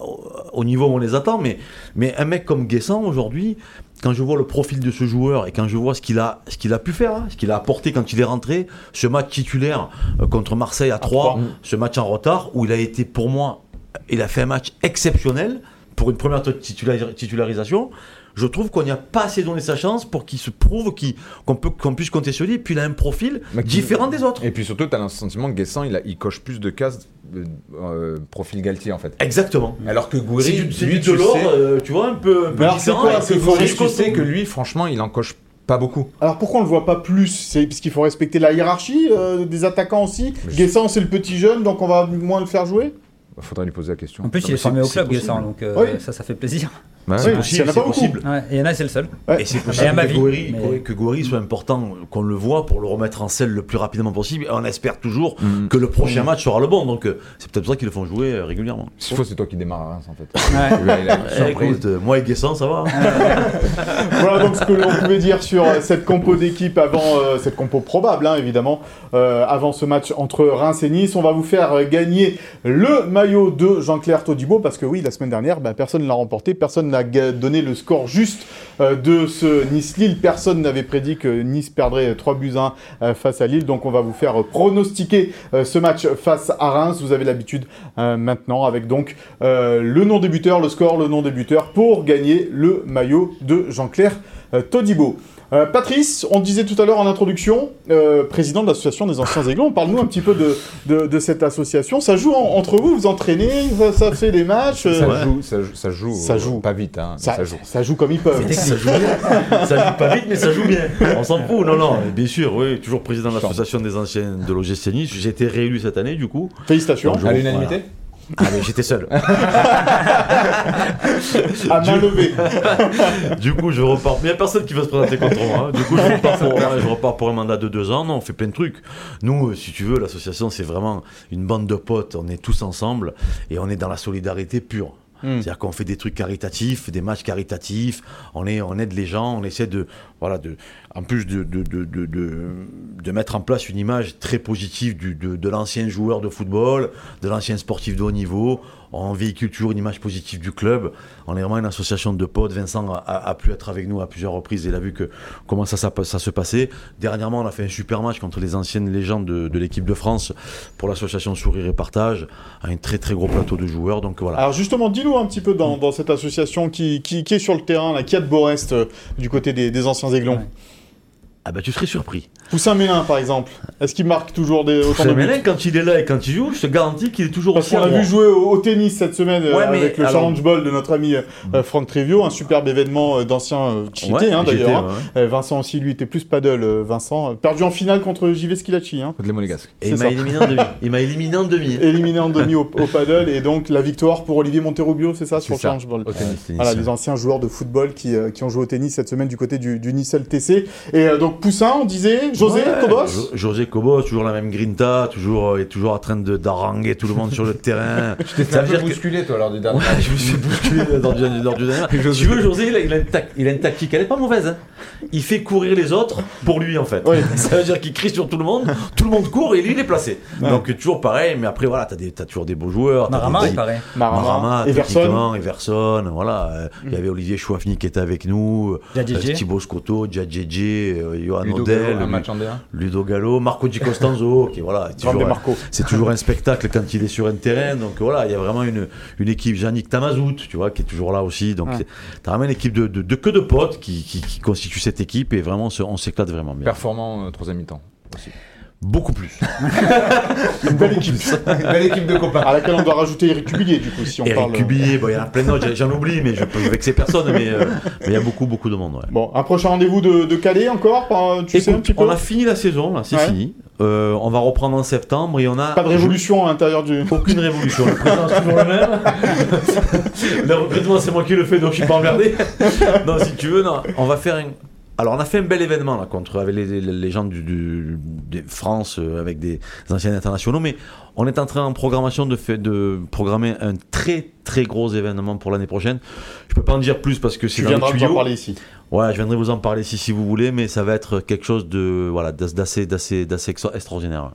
au, au niveau où on les attend. Mais, mais un mec comme Guessant, aujourd'hui, quand je vois le profil de ce joueur et quand je vois ce qu'il a, ce qu'il a pu faire, hein, ce qu'il a apporté quand il est rentré, ce match titulaire euh, contre Marseille à 3, trois. ce match en retard où il a été pour moi, il a fait un match exceptionnel pour une première titula- titularisation. je trouve qu'on n'y a pas assez donné sa chance pour qu'il se prouve qu'il- qu'on peut qu'on puisse compter sur lui. Et puis il a un profil Mais qui- différent des autres. Et puis surtout, tu as le sentiment que Guessant, il, a- il coche plus de cases euh, euh, profil Galtier en fait. Exactement. Alors que C'est Gouiri, du, c'est lui, du tu sais- euh, tu vois, un peu, un peu Mais alors, c'est différent. quoi, que tu sais que lui, franchement, il en coche pas beaucoup. Alors pourquoi on le voit pas plus? C'est parce qu'il faut respecter la hiérarchie euh, des attaquants aussi. Guessant, c'est le petit jeune, donc on va moins le faire jouer? Bah, Faudrait lui poser la question. En plus, Non, il mais est formé au club, possible. donc euh, Oui. ça, ça fait plaisir. Ouais. Oui. C'est il y possible, en a c'est pas beaucoup. possible. Ouais, et il y en a, c'est le seul. Et c'est Et possible que Gouiri, mais- que Gouiri soit important, qu'on le voit pour le remettre en selle le plus rapidement possible. Et on espère toujours Mm. que le prochain match sera le bon. Donc euh, c'est peut-être pour ça qu'ils le font jouer euh, régulièrement. S'il faut, c'est toi qui démarres à Reims en fait. Ouais. Il a- il a une surprise. écoute, euh, moi et Guessant, ça va. hein. voilà donc ce que l'on pouvait dire sur cette compo d'équipe avant, euh, cette compo probable hein, évidemment, euh, avant ce match entre Reims et Nice. On va vous faire gagner le maillot de Jean-Claire Todibo parce que oui, la semaine dernière, bah, personne ne l'a remporté, personne ga- donné le score juste euh, de ce Nice-Lille. Personne n'avait prédit que Nice perdrait 3 buts 1 euh, face à Lille. Donc on va vous faire euh, pronostiquer euh, ce match face à Reims. Vous avez l'habitude euh, maintenant avec donc euh, le nom des buteurs, le score, le nom des buteurs pour gagner le maillot de Jean-Claire euh, Todibo. Euh, Patrice, on disait tout à l'heure en introduction, euh, président de l'association des anciens aiglons, parle-nous un petit peu de, de, de cette association. Ça joue en- entre vous, vous entraînez, ça, ça fait des matchs, euh, Ça, Ouais. joue, ça, joue, ça joue, Ça joue. pas vite, hein, ça, ça joue. ça joue comme ils peuvent. ça joue bien. Ça joue pas vite, mais ça joue bien. On s'en fout. Non, non, bien sûr, oui. Toujours président de l'association des anciens de l'OGC Nice. J'ai été réélu cette année, du coup. Félicitations. Donc, À l'unanimité Ah, mais j'étais seul. À main levée. Du coup, je repars. Mais il n'y a personne qui va se présenter contre moi. hein. Du coup, je repars, pour, je repars pour un mandat de deux ans. Non, on fait plein de trucs. Nous, euh, si tu veux, l'association, c'est vraiment une bande de potes. On est tous ensemble et on est dans la solidarité pure. Hmm. C'est-à-dire qu'on fait des trucs caritatifs, des matchs caritatifs, on, est, on aide les gens, on essaie de, voilà, en plus de, mettre en place une image très positive de l'ancien joueur de football, de l'ancien sportif de haut niveau. On véhicule toujours une image positive du club. On est vraiment une association de potes. Vincent a, a- a pu être avec nous à plusieurs reprises. Il a vu que comment ça, ça, ça se passait. Dernièrement, on a fait un super match contre les anciennes légendes de, de l'équipe de France pour l'association Sourire et Partage, un très très gros plateau de joueurs. Donc voilà. Alors justement, dis-nous un petit peu dans, dans cette association qui, qui, qui est sur le terrain, là, qui a de Borest euh, du côté des, des anciens aiglons. Ouais. Ah bah tu serais surpris. Poussin Mélin, par exemple. Est-ce qu'il marque toujours des, autant de Mélin, quand il est là et quand il joue, je te garantis qu'il est toujours Parce aussi qu'on droit. vu jouer au, au tennis cette semaine euh, Ouais, avec le alors- Challenge Ball de notre ami euh, euh, Franck Trevio, un superbe événement euh, d'anciens euh, qui Ouais, hein, j'étais, d'ailleurs. hein. ouais. Euh, Vincent aussi, lui, était plus paddle, euh, Vincent. Euh, Perdu en finale contre JV Skilacci, hein. Contre les Monégasques. Et il m'a éliminé en demi. Il m'a éliminé en demi. éliminé en demi au, au paddle, et donc la victoire pour Olivier Monterrubio, c'est ça, sur le. Challenge Ball Au tennis. Tennis. Voilà, les anciens joueurs de football qui, euh, qui ont joué au tennis cette semaine du côté du, du Nice LTC. Et euh, donc Poussin, on disait, José, Ouais, Cobos Jo- José Cobos, toujours la même grinta, toujours, euh, est toujours en train de d'haranguer tout le monde sur le terrain. T'es Ça un peu que- bousculé toi lors du dernier Ouais, match. je me suis bousculé lors du, lors du dernier. Si tu veux, José, il a, il a une tac- il a une tactique, elle est pas mauvaise. hein. Il fait courir les autres pour lui, en fait. Oui. Ça veut dire qu'il crie sur tout le monde, tout le monde court et lui, il est placé. Ouais. Donc, toujours pareil, mais après, voilà, t'as des- toujours des beaux joueurs. Marama, des- il paraît. Marama, Marama, Everson. Everson, voilà. euh, Il y avait Olivier Chouafny qui était avec nous, euh. Thibaut Scotto, Djadjedje, Johan Ludo Odell, Gallo, un Lu- match en D1. Ludo Gallo, Marco Di Costanzo, qui voilà, toujours, c'est toujours un spectacle quand il est sur un terrain. Donc voilà, il y a vraiment une, une équipe, Yannick Tamazout, tu vois, qui est toujours là aussi. Donc Ouais. vraiment une équipe de, de, de que de potes qui, qui, qui constitue cette équipe et vraiment on s'éclate vraiment bien. Performant euh, troisième mi-temps. Beaucoup plus. Une belle équipe. Belle équipe de copains. à laquelle on doit rajouter Eric Cubillier, du coup, si on Eric parle. euh, Cubillier, bon, il y en a plein d'autres, j'en oublie, mais je peux vexer personne, mais euh, mais il y a beaucoup, beaucoup de monde. ouais. Bon, un prochain rendez-vous de, de Calais encore par- Tu sais un petit peu on a fini la saison, là, c'est Ouais. fini. Euh, on va reprendre en septembre et on a. Pas de révolution à l'intérieur du. Aucune révolution. Le président c'est toujours le même. le recrutement, c'est moi qui le fais, donc je suis pas emmerdé. non, si tu veux, non. On va faire un. Alors, on a fait un bel événement là contre avec les, gens du, du- de France euh, avec des anciens internationaux, mais on est en train en programmation de, fait, de programmer un très très gros événement pour l'année prochaine. Je peux pas en dire plus parce que c'est Tu dans les en parler ici. Ouais, je viendrai vous en parler si, si vous voulez, mais ça va être quelque chose de voilà d'assez d'assez d'assez extra- extraordinaire.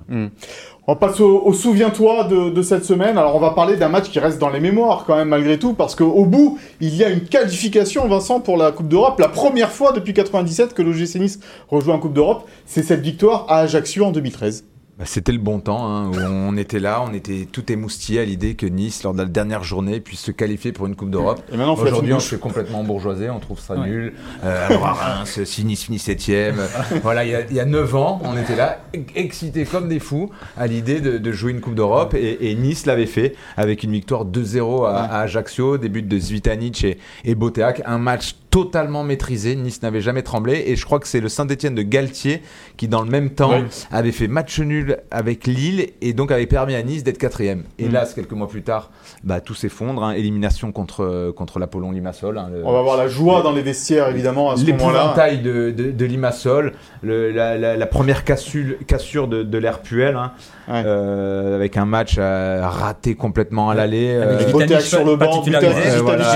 On passe au, au souviens-toi de, de cette semaine. Alors on va parler d'un match qui reste dans les mémoires quand même malgré tout, parce qu'au bout, il y a une qualification, Vincent, pour la Coupe d'Europe. La première fois depuis 97 que l'OGC Nice rejoue en Coupe d'Europe, c'est cette victoire à Ajaccio en 2013. Bah, C'était le bon temps, hein, où on était là, on était tout émoustillé à l'idée que Nice, lors de la dernière journée, puisse se qualifier pour une Coupe d'Europe. Et maintenant, Aujourd'hui, on se fait complètement bourgeoiser, on trouve ça Ouais. nul. Euh, alors à Reims, si Nice finit septième. voilà, il y, a, il y a 9 ans, on était là, excités comme des fous à l'idée de, de jouer une Coupe d'Europe. Et, et Nice l'avait fait avec une victoire 2-0 à, à Ajaccio, des buts de Zvitanic et, et Boteac. Un match totalement maîtrisé. Nice n'avait jamais tremblé. Et je crois que c'est le Saint-Etienne de Galtier qui, dans le même temps, Ouais. avait fait match nul avec Lille et donc avait permis à Nice d'être quatrième. Et Mm. là, quelques mois plus tard, bah, tout s'effondre. hein. Élimination contre, contre l'Apollon Limassol. hein, le- On va voir la joie dans les vestiaires, évidemment, à ce moment-là. L'épouvantail de, de, de Limassol, le- la, la- la première cassure, cassure de, de l'ère Puel, hein, Ouais. euh, avec un match euh, raté complètement à l'aller. Avec euh, sur le banc, euh, sur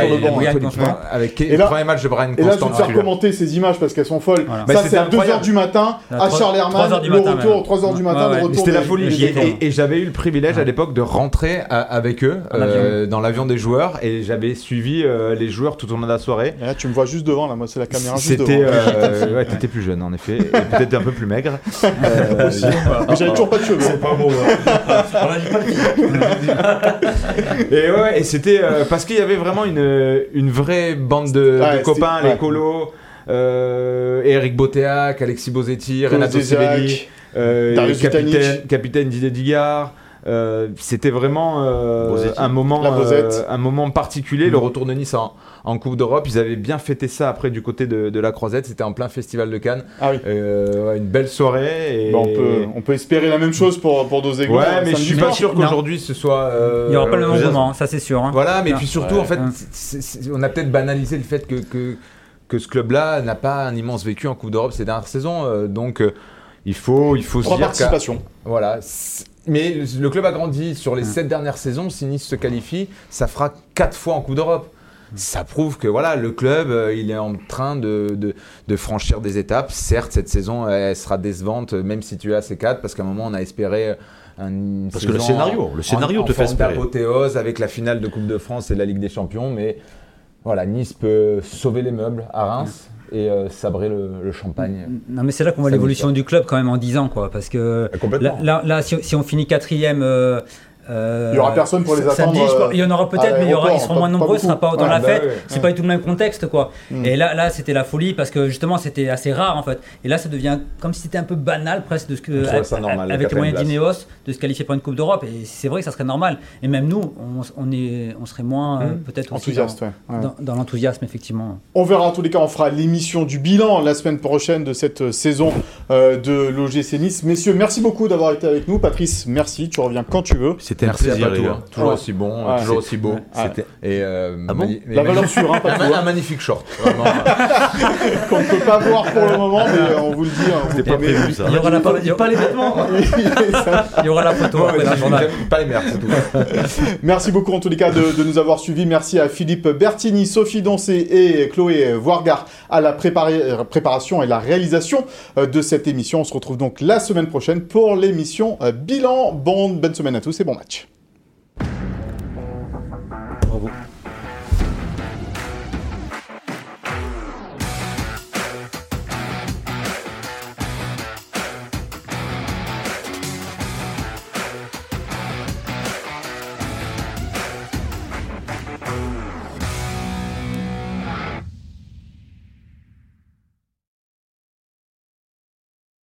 le banc. Avec le premier match de Brian Et là, je vais Constant. te faire celui-là. commenter ces images parce qu'elles sont folles. Voilà. Ça, c'était c'est à 2h incroyable. du matin, À à trois- Charlermann, 3 du le matin, retour, même. 3h du matin, le retour. C'était la folie. Et, j'avais eu le privilège à l'époque de rentrer à- avec eux euh, dans l'avion des joueurs et j'avais suivi euh, les joueurs tout au long de la soirée. Et là, tu me vois juste devant, là, moi, c'est la caméra juste devant. Euh, ouais, t'étais plus jeune en effet, et peut-être un peu plus maigre. Euh, j'avais toujours pas de cheveux. pas beau. et ouais, et c'était euh, parce qu'il y avait vraiment une, une vraie bande de, Ouais, de copains, ouais. les colos, euh, Eric Boteac, Alexis Bozetti, Renato Sivelli, euh, capitaine Didier Digard. Euh, c'était vraiment euh, un moment euh, un moment particulier le retour de Nice en, en Coupe d'Europe ils avaient bien fêté ça après du côté de, de la Croisette c'était en plein festival de Cannes Ah oui. Euh, ouais, une belle soirée et... Bah, on, peut, on peut espérer la même chose pour, pour Dosego. Ouais, mais je suis pas sûr qu'aujourd'hui ce soit. euh, Il n'y aura pas le même engouement, ça c'est sûr. hein. Voilà, mais Ah. puis surtout, Ouais. en fait, on a peut-être banalisé le fait que, que, que ce club-là n'a pas un immense vécu en Coupe d'Europe ces dernières saisons. euh, donc, il faut, il faut se dire participations. Voilà. Mais le club a grandi sur les sept dernières saisons. Si Nice se qualifie, ça fera quatre fois en Coupe d'Europe. Ça prouve que voilà, le club, euh, il est en train de, de, de franchir des étapes. Certes, cette saison, elle sera décevante, euh, même si tu as ces quatre, parce qu'à un moment, on a espéré euh, un Parce que le scénario, le scénario te fait espérer. d'apothéose avec la finale de Coupe de France et de la Ligue des Champions, mais voilà, Nice peut sauver les meubles à Reims et euh, sabrer le, le champagne. Non, mais c'est là qu'on voit l'évolution du club quand même en 10 ans, quoi. Parce que là, là, là, si, si on finit quatrième. euh, Il y aura personne pour les attendre, euh, Il y en aura à peut-être, mais il y aura, ils seront pas- moins nombreux, ce sera pas dans Ouais, la bah fête. ouais, c'est ouais. pas du tout le même contexte, quoi. Mm. Et là, là c'était la folie parce que justement, c'était assez rare en fait. Et là, ça devient comme si c'était un peu banal presque de ce que, ça normal, avec les moyens d'Ineos, de se qualifier pour une Coupe d'Europe. Et c'est vrai que ça serait normal. Et même nous, on, on est, on serait moins euh, Mm. peut-être aussi Enthousiaste, dans, ouais. Ouais. dans- dans l'enthousiasme, effectivement. On verra en tous les cas, on fera l'émission du bilan la semaine prochaine de cette euh, saison euh, de l'OGC Nice. Messieurs, merci beaucoup d'avoir été avec nous. Patrice, merci, tu reviens quand tu veux. C'était un Merci à plaisir, les Patou, gars. toujours Ouais. aussi bon, Ouais. toujours aussi beau. C'était- Et euh, Ah bon La valeur sûre, hein, un, un magnifique short. Qu'on ne peut pas voir pour le moment, mais euh, on vous le dit. hein, vous pas prévu ça. Il y aura la, y aura- les vêtements. il y aura la photo pas les mères, c'est tout. Merci beaucoup en tous les cas de, nous avoir suivis. Merci à Philippe Bertini, Sophie Doncé et Chloé Voirgard à la euh, préparation et la réalisation euh, de cette émission. On se retrouve donc la semaine prochaine pour l'émission Bilan. Bon, bonne semaine à tous et bon match. debate. Bravo.